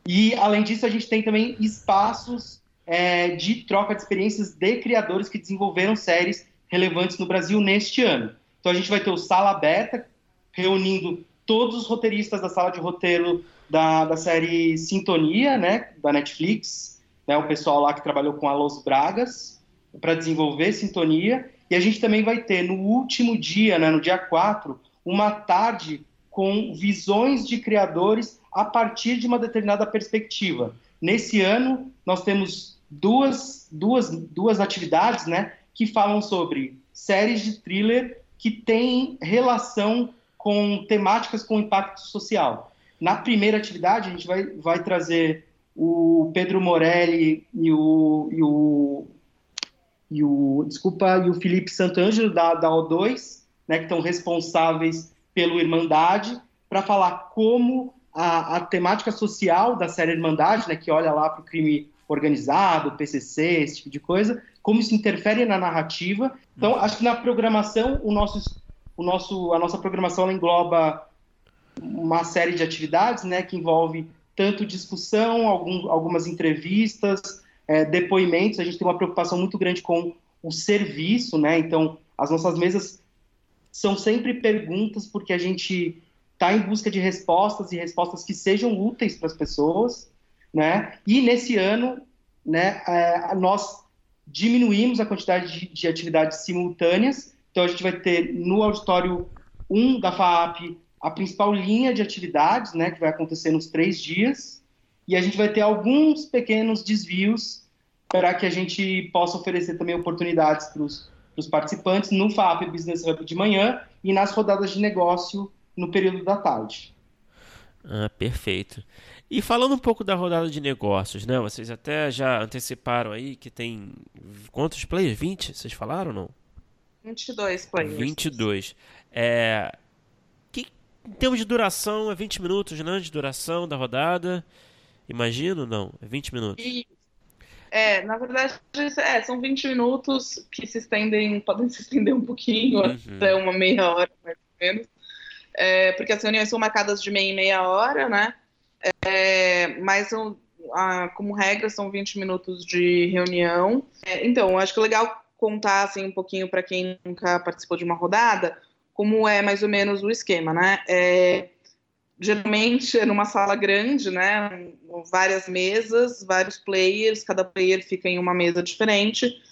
[SPEAKER 5] E, além disso, a gente tem também espaços é, de troca de experiências de criadores que desenvolveram séries relevantes no Brasil neste ano. Então a gente vai ter o Sala Aberta, reunindo todos os roteiristas da sala de roteiro da, da série Sintonia, né, da Netflix, né, o pessoal lá que trabalhou com a Los Bragas, para desenvolver Sintonia. E a gente também vai ter no último dia, né, no dia 4, uma tarde com visões de criadores a partir de uma determinada perspectiva. Nesse ano, nós temos duas, duas, duas atividades né, que falam sobre séries de thriller que têm relação com temáticas com impacto social. Na primeira atividade, a gente vai, vai trazer o Pedro Morelli e o, e o, e o desculpa, e o Felipe Santangelo da, da O2, né, que estão responsáveis pelo Irmandade, para falar como a, a, temática social da série Irmandade, né, que olha lá para o crime organizado, PCC, esse tipo de coisa, como isso interfere na narrativa. Então, acho que na programação, o nosso, o nosso, a nossa programação engloba uma série de atividades, né, que envolve tanto discussão, algum, algumas entrevistas, é, depoimentos. A gente tem uma preocupação muito grande com o serviço, né? Então, as nossas mesas são sempre perguntas porque a gente está em busca de respostas e respostas que sejam úteis para as pessoas, né? E nesse ano, né, é, nós diminuímos a quantidade de, de, atividades simultâneas. Então a gente vai ter no auditório 1 da FAAP a principal linha de atividades, né, que vai acontecer nos três dias, e a gente vai ter alguns pequenos desvios para que a gente possa oferecer também oportunidades para os participantes no FAP Business Hub de manhã e nas rodadas de negócio no período da tarde.
[SPEAKER 2] Ah, perfeito. E falando um pouco da rodada de negócios, né? Vocês até já anteciparam aí que tem quantos players? 20? Vocês falaram ou não?
[SPEAKER 4] 22 players.
[SPEAKER 2] 22. É, em termos de duração, é 20 minutos, né? De duração da rodada. Imagino, não? É 20 minutos.
[SPEAKER 4] E, é, na verdade, é, são 20 minutos que se estendem, podem se estender um pouquinho, uhum. até uma meia hora, mais ou menos. É, porque as reuniões são marcadas de meia em meia hora, né? É, mas são, ah, como regra, são 20 minutos de reunião. É, então, acho que é legal contar assim, um pouquinho para quem nunca participou de uma rodada como é mais ou menos o esquema, né? É, geralmente é numa sala grande, né? Várias mesas, vários players, cada player fica em uma mesa diferente.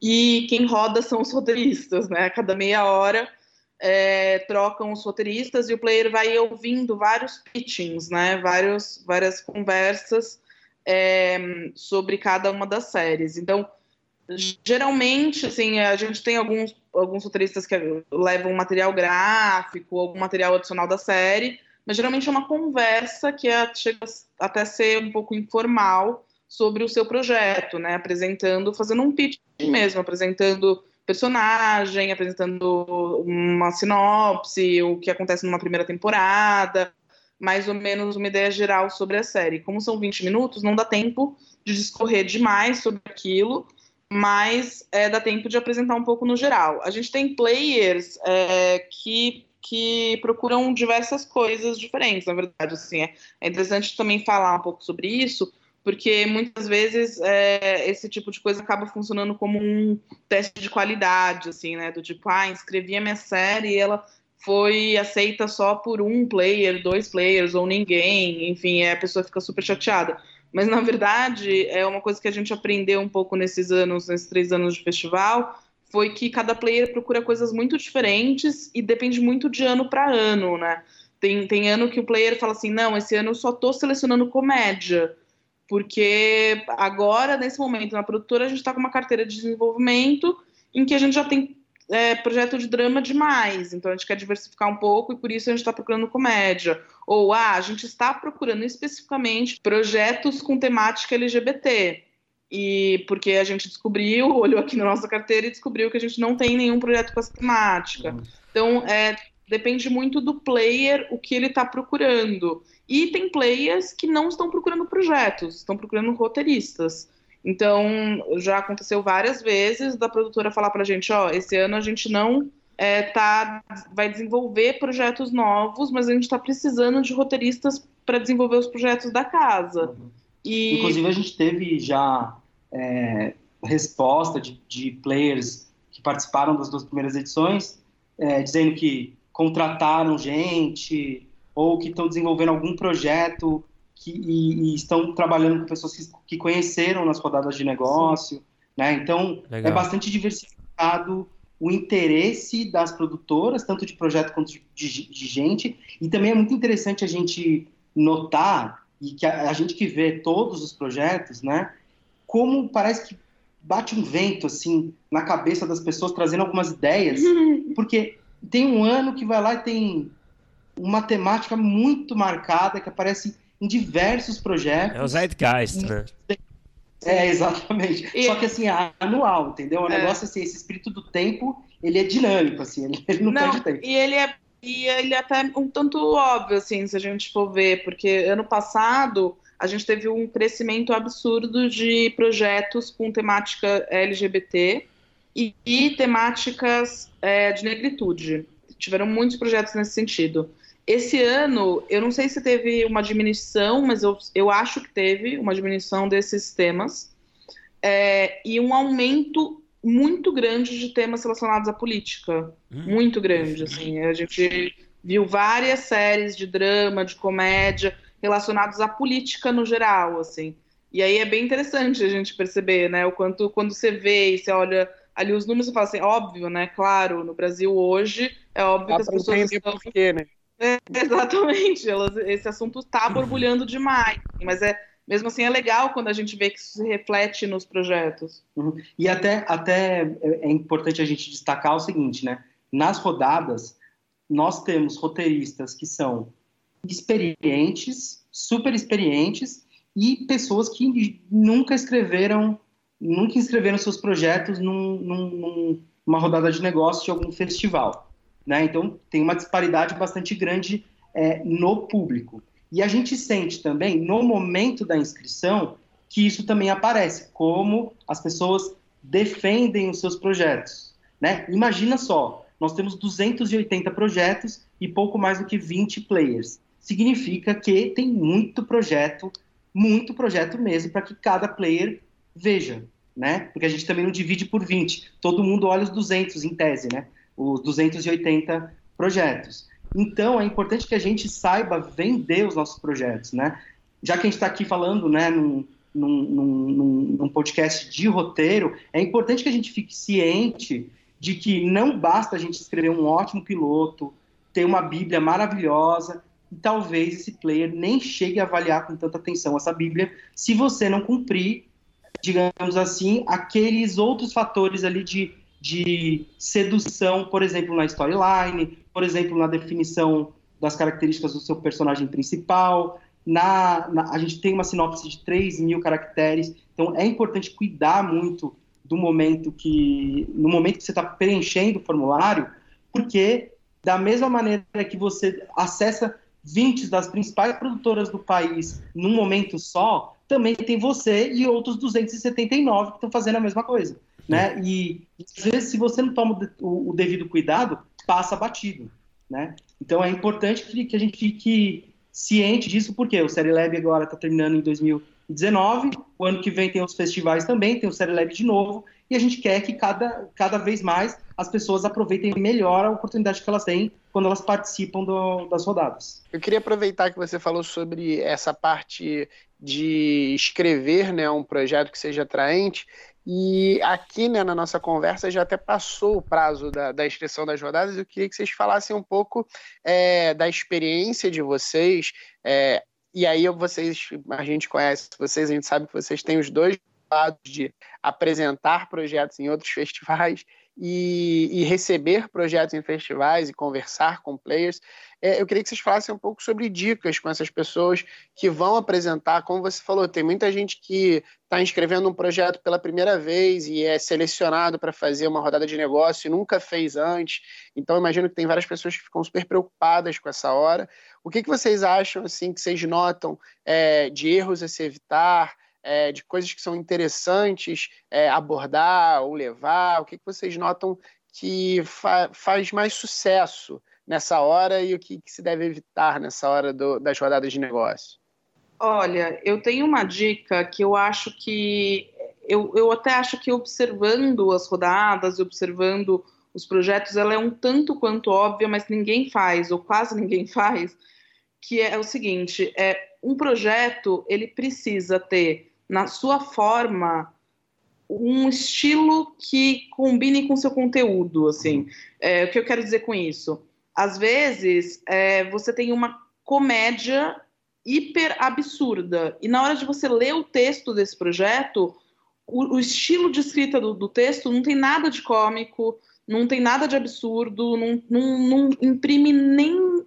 [SPEAKER 4] E quem roda são os roteiristas, né? Cada meia hora é, trocam os roteiristas e o player vai ouvindo vários pitchings, né? Vários, várias conversas é, sobre cada uma das séries. Então, geralmente, assim, a gente tem alguns, alguns roteiristas que levam material gráfico, algum material adicional da série, mas geralmente é uma conversa que é, chega até ser um pouco informal sobre o seu projeto, né? Apresentando, fazendo um pitch mesmo, apresentando personagem, apresentando uma sinopse, o que acontece numa primeira temporada, mais ou menos uma ideia geral sobre a série. Como são 20 minutos, não dá tempo de discorrer demais sobre aquilo, mas é, dá tempo de apresentar um pouco no geral. A gente tem players é, que, que procuram diversas coisas diferentes, na verdade. Assim, é, é interessante também falar um pouco sobre isso, porque muitas vezes é, esse tipo de coisa acaba funcionando como um teste de qualidade, assim, né? Do tipo, ah, inscrevi a minha série e ela foi aceita só por um player, dois players ou ninguém, enfim, a pessoa fica super chateada. Mas, na verdade, é uma coisa que a gente aprendeu um pouco nesses anos, nesses três anos de festival, foi que cada player procura coisas muito diferentes e depende muito de ano para ano, né? Tem, tem ano que o player fala assim, não, esse ano eu só estou selecionando comédia, porque agora, nesse momento, na produtora, a gente está com uma carteira de desenvolvimento em que a gente já tem é, projeto de drama demais, então a gente quer diversificar um pouco e por isso a gente está procurando comédia. Ou, ah, a gente está procurando especificamente projetos com temática LGBT. E porque a gente descobriu, olhou aqui na nossa carteira e descobriu que a gente não tem nenhum projeto com essa temática. Então, é, depende muito do player o que ele está procurando. E tem players que não estão procurando projetos, estão procurando roteiristas. Então, já aconteceu várias vezes da produtora falar para a gente, ó, esse ano a gente não é, tá, vai desenvolver projetos novos, mas a gente está precisando de roteiristas para desenvolver os projetos da casa.
[SPEAKER 5] Uhum. E... Inclusive, a gente teve já é, resposta de, de, players que participaram das duas primeiras edições, é, dizendo que contrataram gente ou que estão desenvolvendo algum projeto que, e, e, estão trabalhando com pessoas que, que, conheceram nas rodadas de negócio. Né? Então, é Legal. é bastante diversificado o interesse das produtoras, tanto de projeto quanto de, de, de, gente. E também é muito interessante a gente notar, e que a, a, gente que vê todos os projetos, né, como parece que bate um vento assim na cabeça das pessoas, trazendo algumas ideias, (laughs) porque tem um ano que vai lá e tem uma temática muito marcada que aparece em diversos projetos.
[SPEAKER 2] É o Zeitgeist, né?
[SPEAKER 5] É, exatamente. E... Só que assim, é anual, entendeu? O é. negócio assim, esse espírito do tempo, ele é dinâmico, assim, ele, ele não, não perde tempo.
[SPEAKER 4] E ele é e ele é até um tanto óbvio, assim, se a gente for ver, porque ano passado a gente teve um crescimento absurdo de projetos com temática LGBT e, e temáticas é, de negritude. Tiveram muitos projetos nesse sentido. Esse ano, eu não sei se teve uma diminuição, mas eu, eu acho que teve uma diminuição desses temas é, e um aumento muito grande de temas relacionados à política. Hum. Muito grande, assim. A gente viu várias séries de drama, de comédia relacionados à política no geral, assim. E aí é bem interessante a gente perceber, né, o quanto quando você vê e você olha ali os números, você fala assim, óbvio, né, claro, no Brasil hoje é óbvio Dá que as pessoas estão... Por quê, né? (laughs) É, exatamente, elas, esse assunto está borbulhando demais, mas é mesmo assim é legal quando a gente vê que isso se reflete nos projetos.
[SPEAKER 5] Uhum. E até, até é, é importante a gente destacar o seguinte, né? Nas rodadas, nós temos roteiristas que são experientes, super experientes, e pessoas que nunca escreveram, nunca escreveram seus projetos num, num, numa rodada de negócio de algum festival. Né? Então, tem uma disparidade bastante grande é, no público. E a gente sente também, no momento da inscrição, que isso também aparece, como as pessoas defendem os seus projetos. Né? Imagina só, nós temos 280 projetos e pouco mais do que 20 players. Significa que tem muito projeto, muito projeto mesmo, para que cada player veja, né? Porque a gente também não divide por 20. Todo mundo olha os 200 em tese, né? os 280 projetos. Então, é importante que a gente saiba vender os nossos projetos, né? Já que a gente está aqui falando, né, num, num, num, num, podcast de roteiro, é importante que a gente fique ciente de que não basta a gente escrever um ótimo piloto, ter uma Bíblia maravilhosa, e talvez esse player nem chegue a avaliar com tanta atenção essa Bíblia, se você não cumprir, digamos assim, aqueles outros fatores ali de de sedução, por exemplo, na storyline, por exemplo, na definição das características do seu personagem principal. Na, na, a gente tem uma sinopse de 3 mil caracteres, então é importante cuidar muito do momento que, no momento que você está preenchendo o formulário, porque da mesma maneira que você acessa 20 das principais produtoras do país num momento só, também tem você e outros 279 que estão fazendo a mesma coisa né? E às vezes, se você não toma o, o devido cuidado, passa batido, né? Então é importante que, que a gente fique ciente disso, porque o Série Lab agora está terminando em 2019, o ano que vem tem os festivais também, tem o Série Lab de novo, e a gente quer que cada, cada vez mais as pessoas aproveitem melhor a oportunidade que elas têm quando elas participam do, das rodadas.
[SPEAKER 3] Eu queria aproveitar que você falou sobre essa parte de escrever né, um projeto que seja atraente e aqui, né, na nossa conversa, já até passou o prazo da, da inscrição das rodadas. Eu queria que vocês falassem um pouco é, da experiência de vocês. É, e aí, vocês, a gente conhece vocês, a gente sabe que vocês têm os dois de apresentar projetos em outros (laughs) festivais e, e, receber projetos em festivais e conversar com players. É, eu queria que vocês falassem um pouco sobre dicas com essas pessoas que vão apresentar. Como você falou, tem muita gente que está inscrevendo um projeto pela primeira vez e é selecionado para fazer uma rodada de negócio e nunca fez antes. Então, imagino que tem várias pessoas que ficam super preocupadas com essa hora. O que, que vocês acham, assim, que vocês notam é, de erros a se evitar? É, de coisas que são interessantes é, abordar ou levar? O que, que vocês notam que fa faz mais sucesso nessa hora e o que, que se deve evitar nessa hora do, das rodadas de negócio?
[SPEAKER 4] Olha, eu tenho uma dica que eu acho que eu, eu até acho que observando as rodadas, observando os projetos, ela é um tanto quanto óbvia, mas ninguém faz, ou quase ninguém (laughs) faz, que é o seguinte, é um projeto, ele precisa ter na sua forma um estilo que combine com seu conteúdo, assim. É, o que eu quero dizer com isso? Às vezes, é, você tem uma comédia hiper absurda e na hora de você ler o texto desse projeto, o, o estilo de escrita do, do, texto não tem nada de cômico, não tem nada de absurdo, não, não, não imprime nem,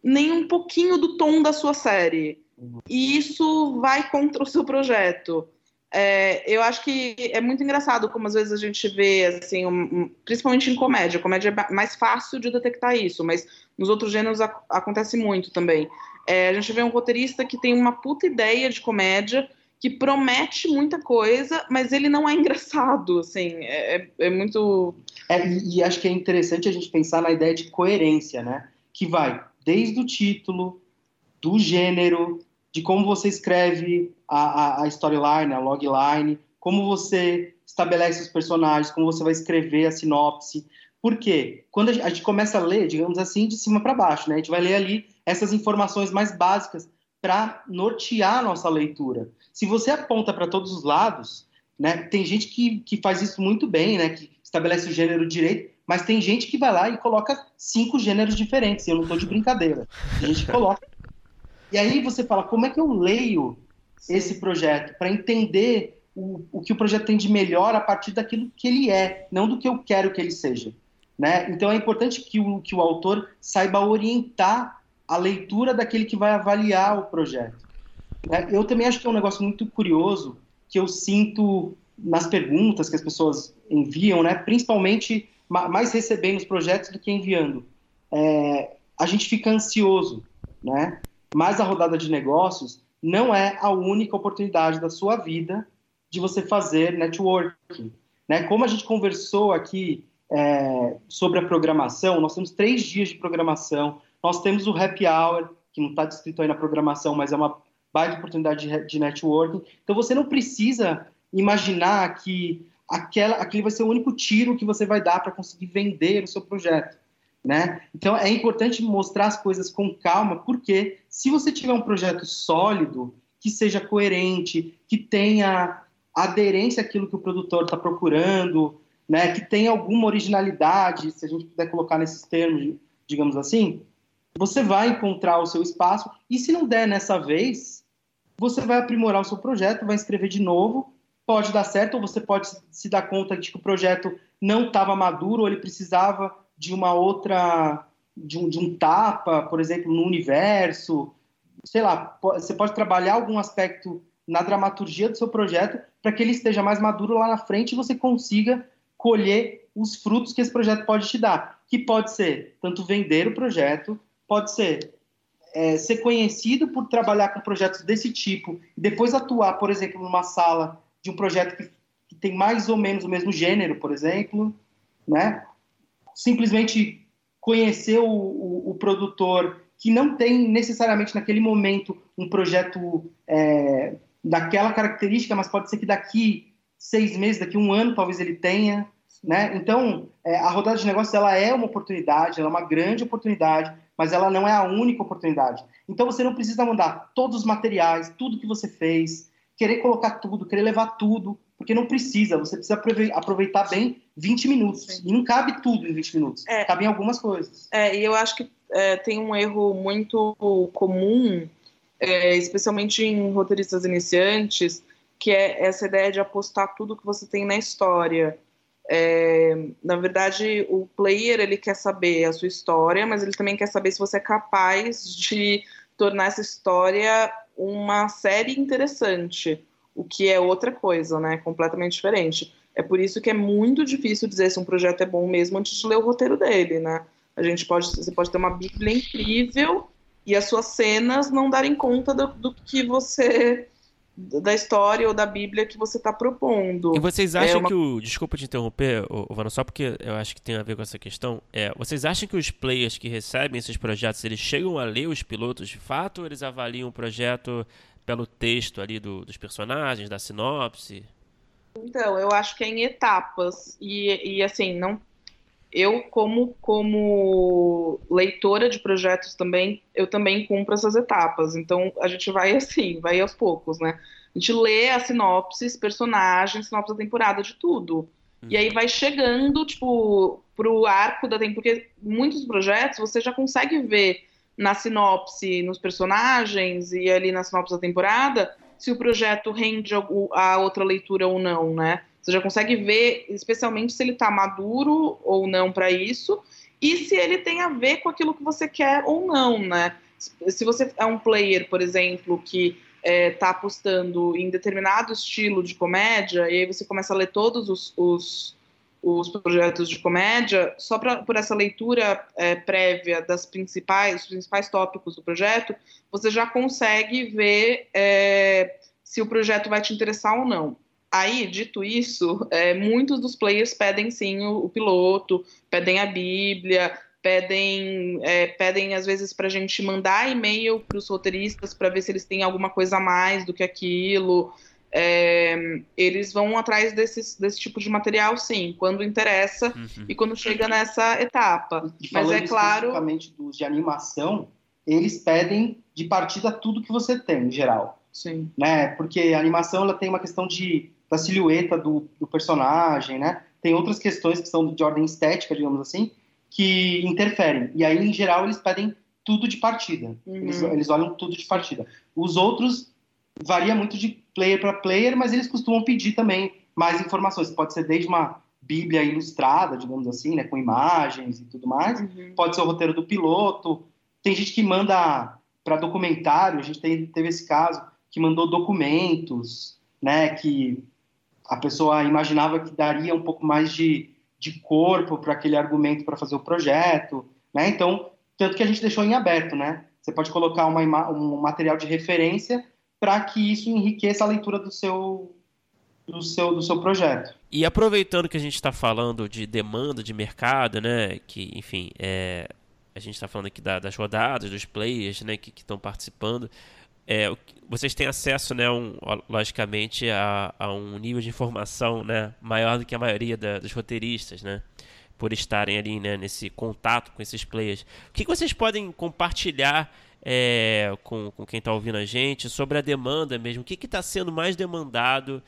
[SPEAKER 4] nem um pouquinho do tom da sua série. E isso vai contra o seu projeto. É, eu acho que é muito engraçado como às vezes a gente vê, assim, um, principalmente em comédia. Comédia é mais fácil de detectar isso, mas nos outros gêneros ac acontece muito também. É, a gente vê um roteirista que tem uma puta ideia de comédia, que promete muita coisa, mas ele não é engraçado, assim, é, é, é muito...
[SPEAKER 5] É, e acho que é interessante a gente pensar na ideia de coerência, né? Que vai desde o título, do gênero, de como você escreve a, a, a storyline, a logline, como você estabelece os personagens, como você vai escrever a sinopse. Por quê? Quando a gente começa a ler, digamos assim, de cima para baixo, né? A gente vai ler ali essas informações mais básicas para nortear a nossa leitura. Se você aponta para todos os lados, né? Tem gente que, que faz isso muito bem, né? Que estabelece o gênero direito, mas tem gente que vai lá e coloca cinco gêneros diferentes. Eu não estou de brincadeira. Tem gente coloca e aí você fala, como é que eu leio Sim. esse projeto para entender o, o que o projeto tem de melhor a partir daquilo que ele é, não do que eu quero que ele seja. Né? Então é importante que o, que o autor saiba orientar a leitura daquele que vai avaliar o projeto. Né? Eu também acho que é um negócio muito curioso que eu sinto nas perguntas que as pessoas enviam, né? principalmente mais recebendo os projetos do que enviando. É, a gente fica ansioso, né? Mas a rodada de negócios não é a única oportunidade da sua vida de você fazer networking. Né? Como a gente conversou aqui é, sobre a programação, nós temos três dias de programação, nós temos o happy hour, que não está descrito aí na programação, mas é uma baita oportunidade de, de networking. Então você não precisa imaginar que aquela, aquele vai ser o único tiro que você vai dar para conseguir vender o seu projeto né? Então é importante mostrar as coisas com calma, porque se você tiver um projeto sólido, que seja coerente, que tenha aderência àquilo que o produtor está procurando, né? Que tenha alguma originalidade, se a gente puder colocar nesses termos, digamos assim, você vai encontrar o seu espaço. E se não der nessa vez, você vai aprimorar o seu projeto, vai escrever de novo. Pode dar certo, ou você pode se dar conta de que o projeto não estava maduro, ou ele precisava de uma outra, de um, de um tapa, por exemplo, no universo. Sei lá, você pode trabalhar algum aspecto na dramaturgia do seu projeto para que ele esteja mais maduro lá na frente e você consiga colher os frutos que esse projeto pode te dar. Que pode ser tanto vender o projeto, pode ser é, ser conhecido por trabalhar com projetos desse tipo e depois atuar, por exemplo, numa sala de um projeto que, que tem mais ou menos o mesmo gênero, por exemplo, né? Simplesmente conhecer o, o, o, produtor que não tem necessariamente naquele momento um projeto é, daquela característica, mas pode ser que daqui seis meses, daqui um ano, talvez ele tenha. Né? Então, é, a rodada de negócios ela é uma oportunidade, ela é uma grande oportunidade, mas ela não é a única oportunidade. Então, você não precisa mandar todos os materiais, tudo que você fez, querer colocar tudo, querer levar tudo, porque não precisa, você precisa aproveitar bem 20 minutos. Sim. E não cabe tudo em 20 minutos, é, cabem algumas coisas.
[SPEAKER 4] É, e eu acho que é, tem um erro muito comum, é, especialmente em roteiristas iniciantes, que é essa ideia de apostar tudo que você tem na história. É, na verdade, o player ele quer saber a sua história, mas ele também quer saber se você é capaz de tornar essa história uma série interessante o que é outra coisa, né? Completamente diferente. É por isso que é muito difícil dizer se um projeto é bom mesmo antes de ler o roteiro dele, né? A gente pode, você pode ter uma Bíblia incrível e as suas cenas não darem conta do, do que você da história ou da Bíblia que você está propondo.
[SPEAKER 2] E vocês acham é uma... que o. Desculpa te interromper, Vano, só porque eu acho que tem a ver com essa questão. É, vocês acham que os players que recebem esses projetos eles chegam a ler os pilotos de fato ou eles avaliam o projeto pelo texto ali do, dos personagens, da sinopse?
[SPEAKER 4] Então, eu acho que é em etapas. E, e assim, não. Eu, como, como leitora de projetos também, eu também cumpro essas etapas. Então, a gente vai assim, vai aos poucos, né? A gente lê as sinopses, personagens, sinopse da temporada, de tudo. E aí vai chegando, tipo, pro arco da temporada. Porque muitos projetos você já consegue ver na sinopse, nos personagens e ali na sinopse da temporada, se o projeto rende a outra leitura ou não, né? Você já consegue ver, especialmente se ele está maduro ou não para isso, e se ele tem a ver com aquilo que você quer ou não, né? Se você é um player, por exemplo, que está é, tá apostando em determinado estilo de comédia, e aí você começa a ler todos os, os os projetos de comédia, só pra, por essa leitura é, prévia das principais, principais tópicos do projeto, você já consegue ver é, se o projeto vai te interessar ou não. Aí, dito isso, é, muitos dos players pedem sim o, o piloto, pedem a Bíblia, pedem, é, pedem às vezes para a gente mandar e-mail para os roteiristas para ver se eles têm alguma coisa a mais do que aquilo é, eles vão atrás desses, desse tipo de material, sim, quando interessa uhum. e quando chega nessa etapa.
[SPEAKER 5] E Mas é claro. Especificamente dos de animação, eles pedem de partida tudo que você tem, em geral.
[SPEAKER 4] Sim.
[SPEAKER 5] Né? Porque a animação ela tem uma questão de, da silhueta do, do personagem, né? Tem outras questões que são de ordem estética, digamos assim, que interferem. E aí, em geral, eles pedem tudo de partida. Uhum. Eles, eles olham tudo de partida. Os outros varia muito de player para player, mas eles costumam pedir também mais informações. Pode ser desde uma bíblia ilustrada, digamos assim, né, com imagens e tudo mais. Uhum. Pode ser o roteiro do piloto. Tem gente que manda para documentário. A gente tem, teve esse caso que mandou documentos, né, que a pessoa imaginava que daria um pouco mais de, de corpo para aquele argumento para fazer o projeto, né? Então, tanto que a gente deixou em aberto, né? Você pode colocar uma, um material de referência para que isso enriqueça a leitura do seu, do seu, do seu projeto.
[SPEAKER 2] E aproveitando que a gente está falando de demanda de mercado, né, que, enfim, é, a gente está falando aqui da, das rodadas, dos players, né, que estão participando, é, vocês têm acesso, né, um, logicamente, a, a, um nível de informação, né, maior do que a maioria da, dos roteiristas, né, por estarem ali, né, nesse contato com esses players. O que, que vocês podem compartilhar é, com, com quem está ouvindo a gente sobre a demanda mesmo. O que está sendo mais demandado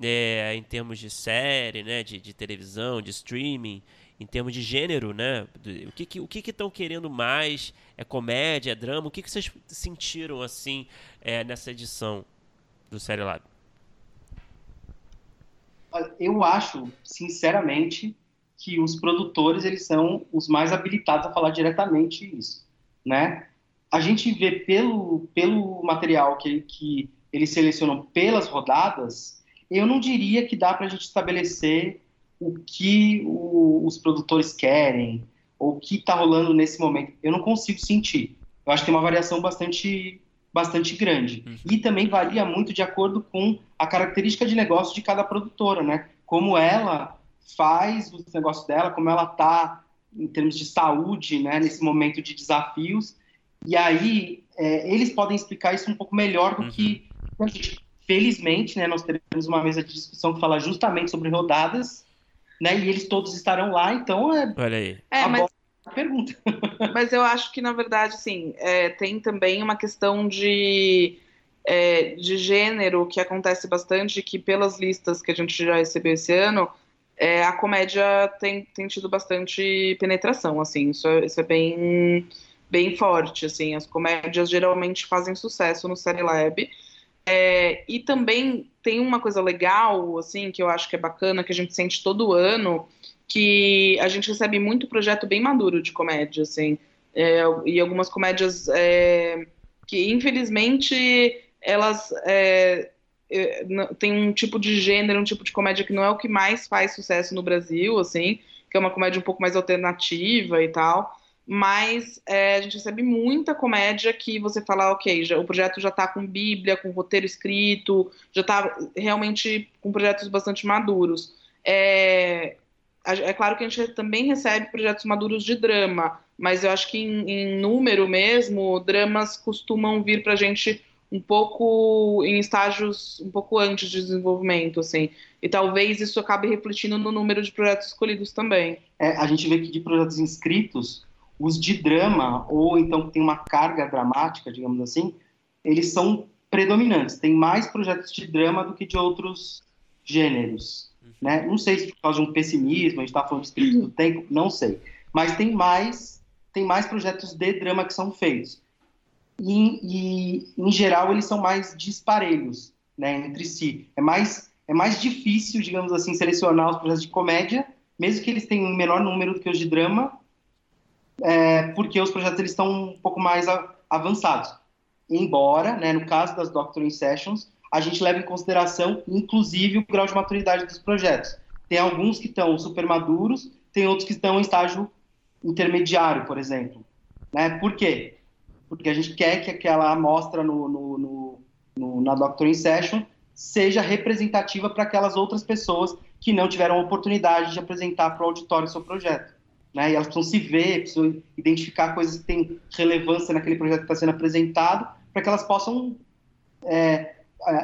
[SPEAKER 2] é, em termos de série, né, de, de, televisão, de streaming, em termos de gênero, né? O que que, o que estão querendo mais? É comédia, é drama? O que, que vocês sentiram assim é, nessa edição do Série Lab?
[SPEAKER 5] Eu acho, sinceramente, que os produtores eles são os mais habilitados a falar diretamente isso, né? A gente vê pelo, pelo material que, que eles selecionam pelas rodadas, eu não diria que dá para a gente estabelecer o que o, os produtores querem ou o que está rolando nesse momento. Eu não consigo sentir. Eu acho que tem uma variação bastante, bastante grande. Uhum. E também varia muito de acordo com a característica de negócio de cada produtora, né? Como ela faz os negócios dela, como ela está em termos de saúde, né? Nesse momento de desafios e aí, é, eles podem explicar isso um pouco melhor do uhum. que a gente. Felizmente, né, nós teremos uma mesa de discussão que fala justamente sobre rodadas, né, e eles todos estarão lá, então é.
[SPEAKER 2] Olha aí.
[SPEAKER 4] É, mas, pergunta. (laughs) mas eu acho que, na verdade, assim, é, tem também uma questão de. É, de gênero que acontece bastante, que pelas listas que a gente já recebeu esse ano, é, a comédia tem, tem tido bastante penetração, assim, isso é, isso é bem bem forte, assim, as comédias geralmente fazem sucesso no Série Lab. É, e também tem uma coisa legal, assim, que eu acho que é bacana, que a gente sente todo ano, que a gente recebe muito projeto bem maduro de comédia, assim, é, e algumas comédias é, que, infelizmente, elas é, é tem um tipo de gênero, um tipo de comédia que não é o que mais faz sucesso no Brasil, assim, que é uma comédia um pouco mais alternativa e tal, mas é, a gente recebe muita comédia que você fala, ok, já, o projeto já está com bíblia, com roteiro escrito, já está realmente com projetos bastante maduros. É, é claro que a gente também recebe projetos maduros de drama, mas eu acho que em, em número mesmo, dramas costumam vir para a gente um pouco em estágios um pouco antes de desenvolvimento, assim. E talvez isso acabe refletindo no número de projetos escolhidos também.
[SPEAKER 5] É, a gente vê que de projetos inscritos, os de drama, ou então que tem uma carga dramática, digamos assim, eles são predominantes. Tem mais projetos de drama do que de outros gêneros. Uhum. Né? Não sei se por causa de um pessimismo, a gente está falando de espírito do tempo, não sei. Mas tem mais, tem mais projetos de drama que são feitos e, e, em geral eles são mais disparelhos né, entre si. É mais, é mais difícil, digamos assim, selecionar os projetos de comédia, mesmo que eles tenham um menor número do que os de drama, é, porque os projetos eles estão um pouco mais a, avançados. Embora, né, no caso das Doctoring Sessions, a gente leva em consideração, inclusive, o grau de maturidade dos projetos. Tem alguns que estão super maduros, tem outros que estão em estágio intermediário, por exemplo. Né? Por quê? porque a gente quer que aquela amostra no, no, no, na Doctoring Session seja representativa para aquelas outras pessoas que não tiveram oportunidade de apresentar para o auditório o seu projeto. Né? E elas precisam se ver, precisam identificar coisas que têm relevância naquele projeto que está sendo apresentado, para que elas possam é,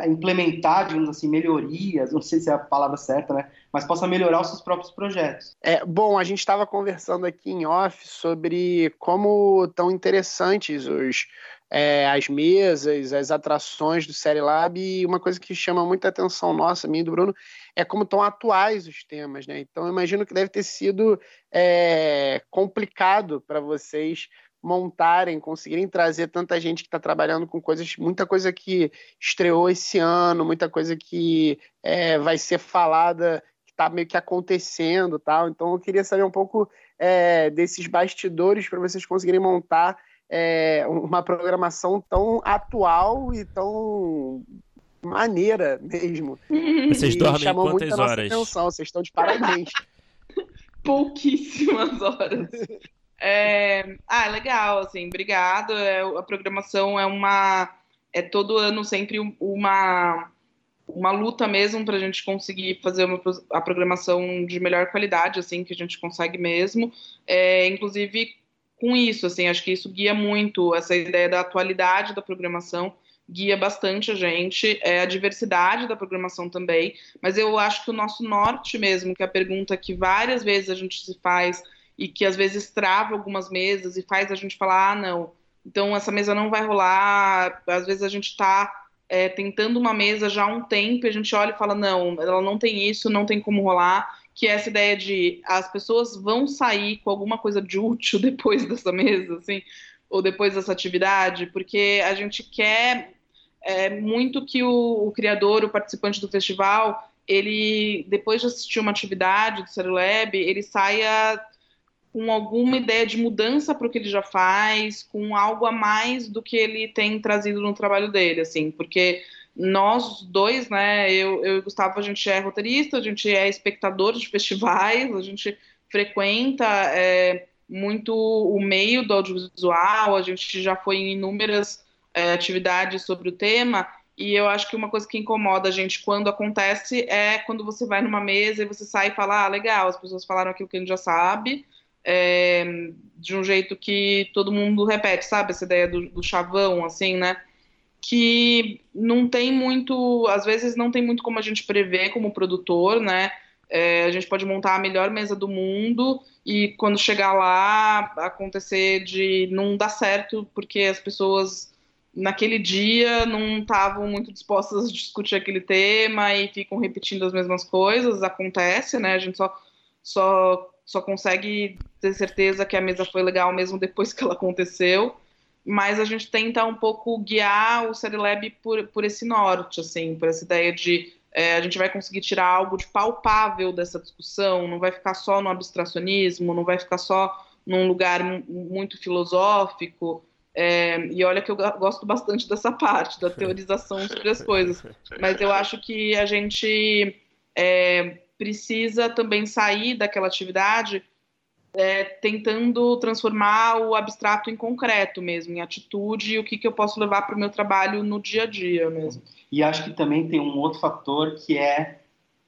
[SPEAKER 5] implementar, digamos assim, melhorias, não sei se é a palavra certa, né? Mas possa melhorar os seus próprios projetos.
[SPEAKER 3] É, bom, a gente estava conversando aqui em off sobre como tão interessantes os, é, as mesas, as atrações do Série Lab, e uma coisa que chama muita atenção nossa, minha e do Bruno, é como estão atuais os temas, né? Então, imagino que deve ter sido é, complicado para vocês montarem, conseguirem trazer tanta gente que está trabalhando com coisas, muita coisa que estreou esse ano, muita coisa que é, vai ser falada, que está meio que acontecendo, tal. Então eu queria saber um pouco é, desses bastidores para vocês conseguirem montar é, uma programação tão atual e tão maneira mesmo.
[SPEAKER 2] Vocês e dormem
[SPEAKER 3] chamou
[SPEAKER 2] quantas
[SPEAKER 3] muito
[SPEAKER 2] horas?
[SPEAKER 3] Nossa atenção, vocês estão de parabéns. (laughs)
[SPEAKER 4] Pouquíssimas horas. É... Ah, legal, assim, obrigado. É, a programação é uma. É todo ano sempre uma, uma luta mesmo para a gente conseguir fazer uma, a programação de melhor qualidade, assim, que a gente consegue mesmo. É, inclusive com isso, assim, acho que isso guia muito essa ideia da atualidade da programação guia bastante a gente, é, a diversidade da programação também, mas eu acho que o nosso norte mesmo, que é a pergunta que várias vezes a gente se faz e que às vezes trava algumas mesas e faz a gente falar, ah, não, então essa mesa não vai rolar. Às vezes a gente está é, tentando uma mesa já há um tempo e a gente olha e fala, não, ela não tem isso, não tem como rolar. Que é essa ideia de as pessoas vão sair com alguma coisa de útil (laughs) depois dessa mesa, assim, ou depois dessa atividade, porque a gente quer é, muito que o, o criador, o participante do festival, ele, depois de assistir uma atividade do Cerulab, ele saia com alguma ideia de mudança para o que ele já faz, com algo a mais do que ele tem trazido no trabalho dele, assim, porque nós dois, né, eu, eu e o Gustavo, a gente é roteirista, a gente é espectador de festivais, a gente frequenta é, muito o meio do audiovisual, a gente já foi em inúmeras é, atividades sobre o tema, e eu acho que uma coisa que incomoda a gente quando acontece é quando você vai numa mesa e você sai e fala, ah, legal, as pessoas falaram aquilo que a gente já sabe, é, de um jeito que todo mundo repete, sabe? Essa ideia do, do, chavão, assim, né? Que não tem muito, às vezes não tem muito como a gente prever como produtor, né? É, a gente pode montar a melhor mesa do mundo e quando chegar lá acontecer de não dar certo porque as pessoas naquele dia não estavam muito dispostas a discutir aquele tema e ficam repetindo as mesmas coisas, acontece, né? A gente só, só só consegue ter certeza que a mesa foi legal mesmo depois que ela aconteceu. Mas a gente tenta um pouco guiar o Serilab por, por esse norte, assim, por essa ideia de é, a gente vai conseguir tirar algo de palpável dessa discussão, não vai ficar só no abstracionismo, não vai ficar só num lugar muito filosófico. É, e olha que eu gosto bastante dessa parte, da teorização sobre as coisas. Mas eu acho que a gente é, precisa também sair daquela atividade é, tentando transformar o abstrato em concreto mesmo, em atitude, e o que, que eu posso levar para o meu trabalho no dia a dia mesmo.
[SPEAKER 5] E acho que também tem um outro fator que é,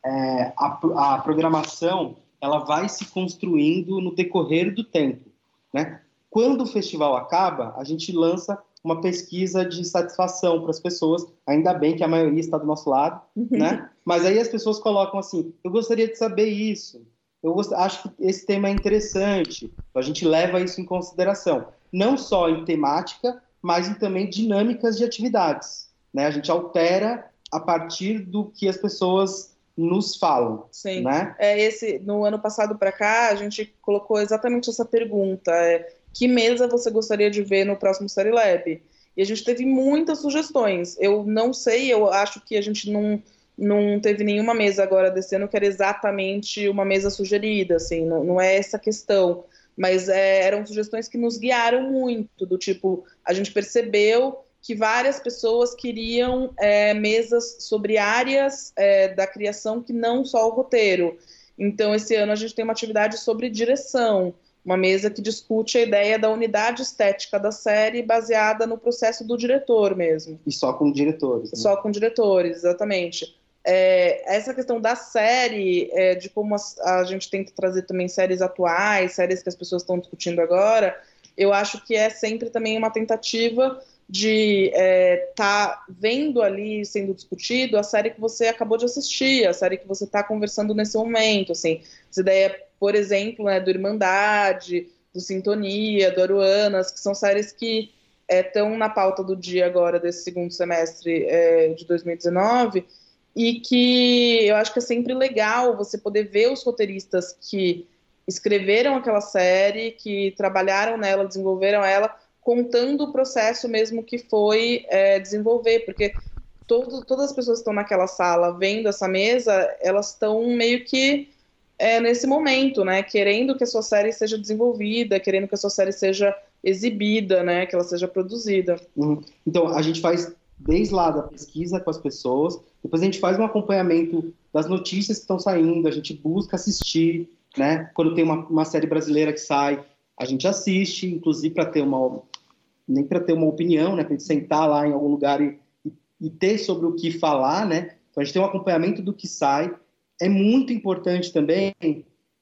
[SPEAKER 5] é a, a, programação, ela vai se construindo no decorrer do tempo, né? Quando o festival acaba, a gente lança uma pesquisa de satisfação para as pessoas. Ainda bem que a maioria está do nosso lado, uhum. né? Mas aí as pessoas colocam assim: eu gostaria de saber isso. Eu acho que esse tema é interessante. A gente leva isso em consideração, não só em temática, mas em também dinâmicas de atividades. Né? A gente altera a partir do que as pessoas nos falam. Sim. Né?
[SPEAKER 4] É esse no ano passado para cá a gente colocou exatamente essa pergunta: é, que mesa você gostaria de ver no próximo Série Lab? E a gente teve muitas sugestões. Eu não sei, eu acho que a gente não não teve nenhuma mesa agora desse ano que era exatamente uma mesa sugerida, assim, não, não é essa questão. Mas é, eram sugestões que nos guiaram muito, do tipo, a gente percebeu que várias pessoas queriam é, mesas sobre áreas é, da criação que não só o roteiro. Então, esse ano a gente tem uma atividade sobre direção, uma mesa que discute a ideia da unidade estética da série baseada no processo do diretor mesmo.
[SPEAKER 5] E só com diretores.
[SPEAKER 4] Né? Só com diretores, exatamente. É, essa questão da série, é, de como a, a, gente que trazer também séries atuais, séries que as pessoas estão discutindo agora, eu acho que é sempre também uma tentativa de estar é, tá vendo ali sendo discutido a série que você acabou de assistir, a série que você está conversando nesse momento, assim, essa ideia, por exemplo, né, do Irmandade, do Sintonia, do Aruanas, que são séries que estão é, na pauta do dia agora desse segundo semestre é, de 2019 e que eu acho que é sempre legal você poder ver os roteiristas que escreveram aquela série, que trabalharam nela, desenvolveram ela, contando o processo mesmo que foi é, desenvolver, porque todo, todas as pessoas que estão naquela sala vendo essa mesa, elas estão meio que é, nesse momento, né, querendo que a sua série seja desenvolvida, querendo que a sua série seja exibida, né, que ela seja produzida.
[SPEAKER 5] Uhum. Então, a gente faz desde lá da pesquisa com as pessoas, depois a gente faz um acompanhamento das notícias que estão saindo, a gente busca assistir, né, quando tem uma, uma série brasileira que sai, a gente assiste, inclusive para ter uma, nem para ter uma opinião, né, para gente sentar lá em algum lugar e, e, ter sobre o que falar, né? Então a gente tem um acompanhamento do que sai. É muito importante também.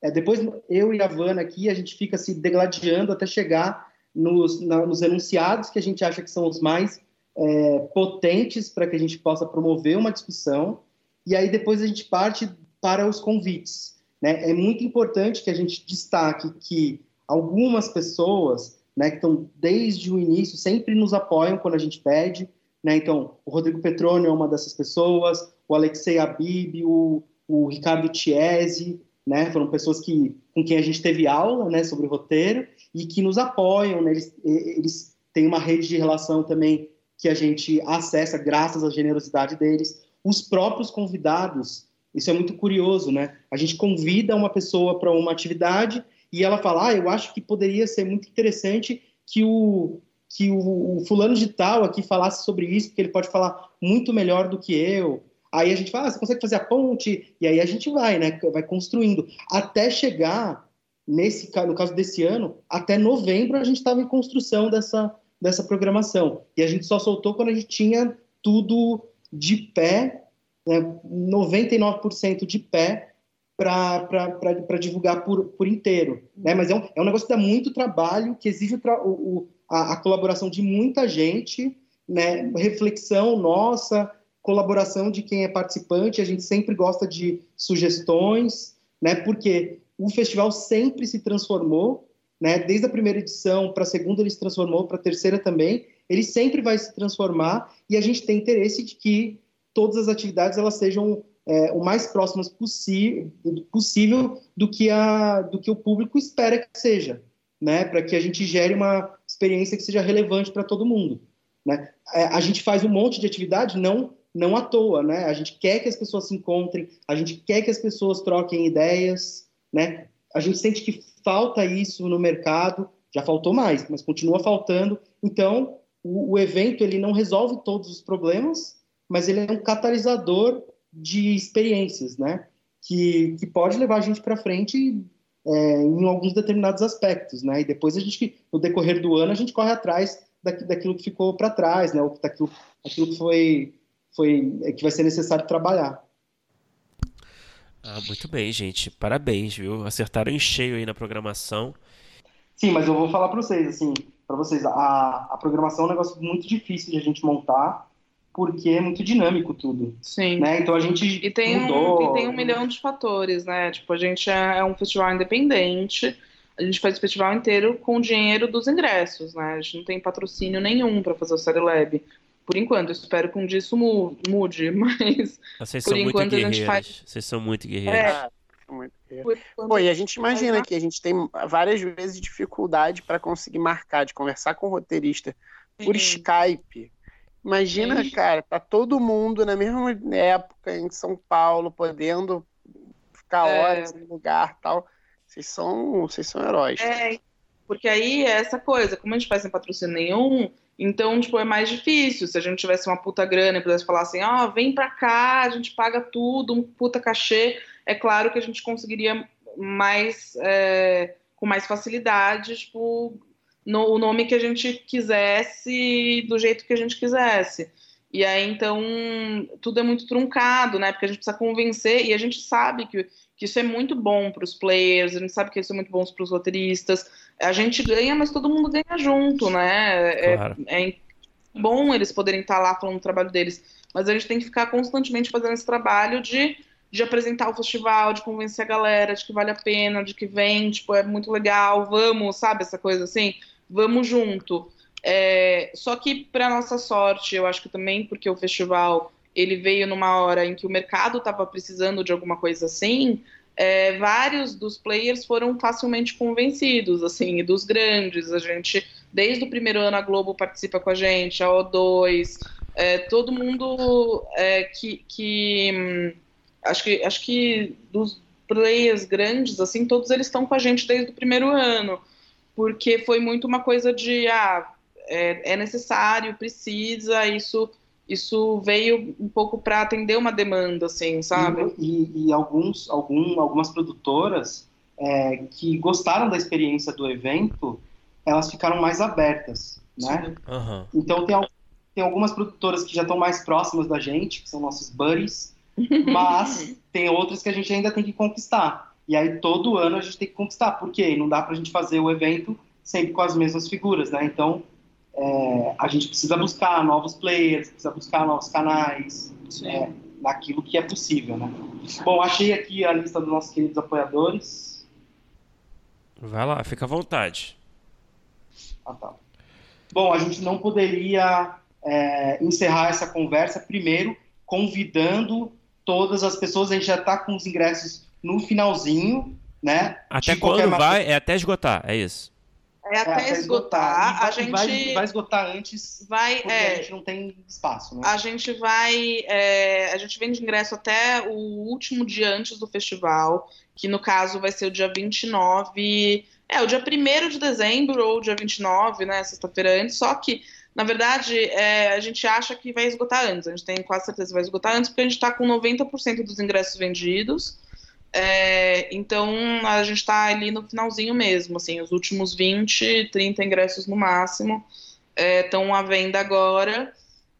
[SPEAKER 5] É, depois eu e a Vana aqui a gente fica se degladiando até chegar nos, na, nos enunciados que a gente acha que são os mais é, potentes para que a gente possa promover uma discussão. E aí depois a gente parte para os convites. Né? É muito importante que a gente destaque que algumas pessoas né, que estão desde o início, sempre nos apoiam quando a gente pede. Né? Então, o Rodrigo Petroni é uma dessas pessoas, o Alexei Abib, o, o Ricardo Chiesi, né? foram pessoas que, com quem a gente teve aula né, sobre o roteiro e que nos apoiam. Né? Eles, eles têm uma rede de relação também que a gente acessa graças à generosidade deles. Os próprios convidados, isso é muito curioso, né? A gente convida uma pessoa para uma atividade e ela fala, ah, eu acho que poderia ser muito interessante que o que o, o, fulano de tal aqui falasse sobre isso, porque ele pode falar muito melhor do que eu. Aí a gente fala, ah, você consegue fazer a ponte? E aí a gente vai, né? Vai construindo. Até chegar, nesse no caso desse ano, até novembro a gente estava em construção dessa, dessa programação. E a gente só soltou quando a gente tinha tudo de pé, né? 99% de pé, para divulgar por, por inteiro. Né? Mas é um, é um negócio que dá muito trabalho, que exige o, o, a, a, colaboração de muita gente, né? reflexão nossa, colaboração de quem é participante. A gente sempre gosta de sugestões, né? porque o festival sempre se transformou, né? desde a primeira edição para a segunda ele se transformou, para a terceira também. Ele sempre vai se transformar e a gente tem interesse de que todas as atividades elas sejam é, o mais próximas possível do que, a, do que o público espera que seja, né? Para que a gente gere uma experiência que seja relevante para todo mundo. Né? É, a gente faz um monte de atividade não não à toa, né? A gente quer que as pessoas se encontrem, a gente quer que as pessoas troquem ideias, né? A gente sente que falta isso no mercado, já faltou mais, mas continua faltando. Então, o, o evento ele não resolve todos os problemas, mas ele é um catalisador de experiências, né? Que, que pode levar a gente para frente é, em alguns determinados aspectos, né? E depois a gente, no decorrer do ano, a gente corre atrás daquilo que ficou para trás, né? Daquilo, daquilo que foi, foi, é, que vai ser necessário trabalhar.
[SPEAKER 2] Ah, muito bem, gente. Parabéns, viu? Acertaram em cheio aí na programação.
[SPEAKER 5] Sim, mas eu vou falar para vocês, assim, para vocês, a, a programação é um negócio muito difícil de a gente montar, porque é muito dinâmico tudo.
[SPEAKER 4] Sim.
[SPEAKER 5] Né? Então a gente
[SPEAKER 4] e tem
[SPEAKER 5] mudou.
[SPEAKER 4] Um, e tem um milhão de fatores, né? Tipo, a gente é, é um festival independente, a gente faz o festival inteiro com o dinheiro dos ingressos, né? A gente não tem patrocínio nenhum para fazer o Série Lab. Por enquanto, eu espero que um dia isso mude, (laughs) mas
[SPEAKER 2] Vocês
[SPEAKER 4] por
[SPEAKER 2] são
[SPEAKER 4] enquanto
[SPEAKER 2] muito
[SPEAKER 4] a gente faz.
[SPEAKER 2] guerreiros. Vocês são muito guerreiros.
[SPEAKER 4] É,
[SPEAKER 3] Muito
[SPEAKER 4] por enquanto
[SPEAKER 3] Pô, e a gente imagina que a gente tem várias vezes dificuldade para conseguir marcar, de conversar com o roteirista por
[SPEAKER 4] Sim.
[SPEAKER 3] Skype. Imagina,
[SPEAKER 4] Sim.
[SPEAKER 3] cara, tá todo mundo na mesma época em São Paulo, podendo ficar
[SPEAKER 4] É.
[SPEAKER 3] horas no lugar tal. Vocês são, vocês são heróis.
[SPEAKER 4] É, porque aí é essa coisa, como a gente faz sem patrocínio nenhum, então, tipo, é mais difícil. Se a gente tivesse uma puta grana e pudesse falar assim, ó, vem pra cá, a gente paga tudo, um puta cachê, é claro que a gente conseguiria mais, é, com mais facilidade, tipo, no- o nome que a gente quisesse, do jeito que a gente quisesse. E aí, então, tudo é muito truncado, né? Porque a gente precisa convencer, e a gente sabe que, que isso é muito bom para os players, a gente sabe que isso é muito bom para os roteiristas. A gente ganha, mas todo mundo ganha junto, né? É,
[SPEAKER 2] Claro.
[SPEAKER 4] é bom eles poderem estar lá falando do trabalho deles, mas a gente tem que ficar constantemente fazendo esse trabalho de, de apresentar o festival, de convencer a galera de que vale a pena, de que vem, tipo, é muito legal, vamos, sabe, essa coisa assim, vamos junto. É, só que, para nossa sorte, eu acho que também porque o festival ele veio numa hora em que o mercado estava precisando de alguma coisa assim, é, vários dos players foram facilmente convencidos, assim, dos grandes. A gente, desde o primeiro ano, a Globo participa com a gente, a O2, é, todo mundo é, que, que hum, acho que acho que dos players grandes, assim, todos eles estão com a gente desde o primeiro ano, porque foi muito uma coisa de ah, é, é necessário, precisa, isso isso veio um pouco para atender uma demanda, assim, sabe?
[SPEAKER 5] E, e alguns, algum, algumas produtoras é, que gostaram da experiência do evento, elas ficaram mais abertas, né?
[SPEAKER 2] Aham.
[SPEAKER 5] Então tem, tem algumas produtoras que já estão mais próximas da gente, que são nossos buddies, (laughs) mas tem outras que a gente ainda tem que conquistar. E aí todo ano a gente tem que conquistar, porque não dá pra gente fazer o evento sempre com as mesmas figuras, né? Então é, a gente precisa buscar novos players, precisa buscar novos canais, é, naquilo que é possível, né? Bom, achei aqui a lista dos nossos queridos apoiadores.
[SPEAKER 2] Vai lá, fica à vontade.
[SPEAKER 5] Ah, tá. Bom, a gente não poderia é, encerrar essa conversa primeiro convidando todas as pessoas. A gente já está com os ingressos no finalzinho, né?
[SPEAKER 2] Até quando
[SPEAKER 5] maneira-
[SPEAKER 2] vai? É até esgotar, é isso.
[SPEAKER 4] É até esgotar,
[SPEAKER 5] E vai,
[SPEAKER 4] a gente
[SPEAKER 5] vai, vai esgotar antes,
[SPEAKER 4] vai,
[SPEAKER 5] porque a
[SPEAKER 4] é,
[SPEAKER 5] gente não tem espaço, né?
[SPEAKER 4] a gente vai, é, a gente vende ingresso até o último dia antes do festival, que no caso vai ser o dia 29, é, o dia 1 de dezembro ou dia 29, né, sexta-feira antes, só que, na verdade, é, a gente acha que vai esgotar antes, a gente tem quase certeza que vai esgotar antes, porque a gente está com 90% dos ingressos vendidos, é, então a gente está ali no finalzinho mesmo, assim, os últimos 20, 30 ingressos no máximo estão à venda agora.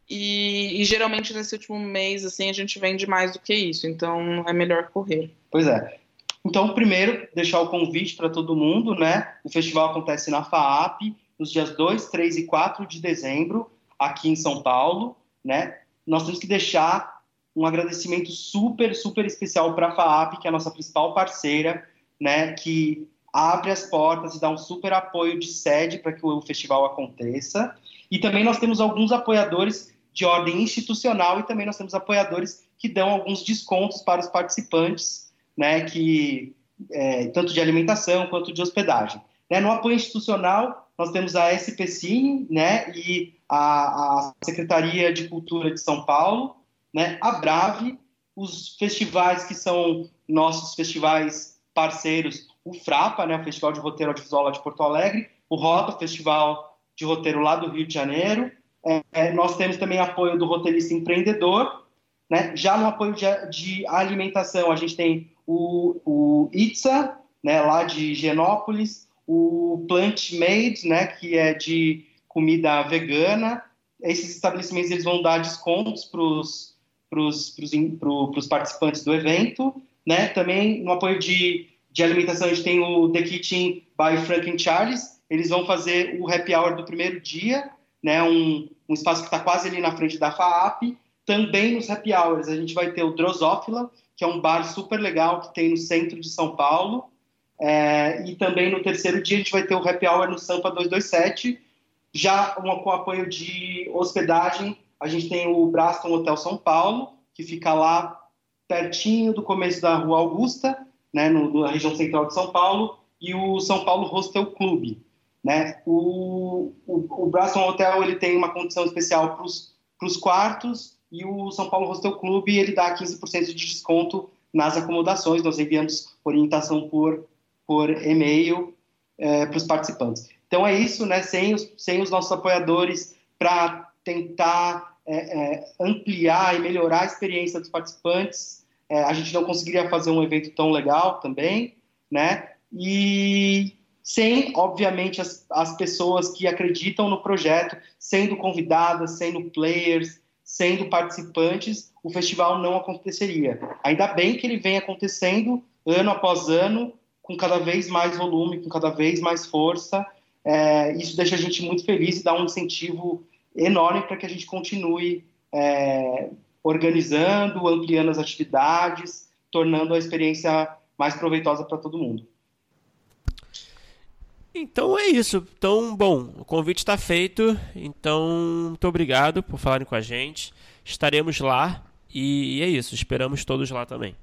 [SPEAKER 4] E, e geralmente nesse último mês, assim, a gente vende mais do que isso, então é melhor correr.
[SPEAKER 5] Pois é. Então, primeiro, deixar o convite para todo mundo, né? O festival acontece na FAAP, nos dias 2, 3 e 4 de dezembro, aqui em São Paulo, né? Nós temos que deixar um agradecimento super, super especial para a FAAP, que é a nossa principal parceira, né? Que abre as portas e dá um super apoio de sede para que o festival aconteça. E também nós temos alguns apoiadores de ordem institucional e também nós temos apoiadores que dão alguns descontos para os participantes, né, que é, tanto de alimentação quanto de hospedagem. Né, no apoio institucional, nós temos a SPCine, né, e a, a Secretaria de Cultura de São Paulo, né, a Brave, os festivais que são nossos festivais parceiros, o Frapa, né, o Festival de Roteiro Audiovisual lá de Porto Alegre, o Rota, Festival de Roteiro lá do Rio de Janeiro. É, nós temos também apoio do roteirista empreendedor. Né? Já no apoio de, de alimentação, a gente tem o, o né, lá de Genópolis, o Plant Made, né, que é de comida vegana. Esses estabelecimentos eles vão dar descontos para os participantes do evento. Né? Também no apoio de, de alimentação, a gente tem o The Kitchen by Franklin Charles, eles vão fazer o happy hour do primeiro dia, né, um, um espaço que está quase ali na frente da FAAP. Também nos happy hours a gente vai ter o Drosófila, que é um bar super legal que tem no centro de São Paulo. É, e também no terceiro dia a gente vai ter o happy hour no Sampa 227. Já com apoio de hospedagem, a gente tem o Braston Hotel São Paulo, que fica lá pertinho do começo da Rua Augusta, né, no, na região central de São Paulo, e o São Paulo Hostel Club. Né? O, o, o Braston Hotel ele tem uma condição especial para os quartos e o São Paulo Hostel Club ele dá 15% de desconto nas acomodações. Nós enviamos orientação por, por e-mail é, para os participantes. Então é isso, né? Sem os, sem os nossos apoiadores para tentar é, é, ampliar e melhorar a experiência dos participantes, é, a gente não conseguiria fazer um evento tão legal também, né? E sem, obviamente, as, as pessoas que acreditam no projeto sendo convidadas, sendo players, sendo participantes, o festival não aconteceria. Ainda bem que ele vem acontecendo ano após ano, com cada vez mais volume, com cada vez mais força. É, isso deixa a gente muito feliz e dá um incentivo enorme para que a gente continue é, organizando, ampliando as atividades, tornando a experiência mais proveitosa para todo mundo.
[SPEAKER 2] Então é isso. Então, bom, o convite está feito. Então, muito obrigado por falarem com a gente. Estaremos lá e é isso. Esperamos todos lá também.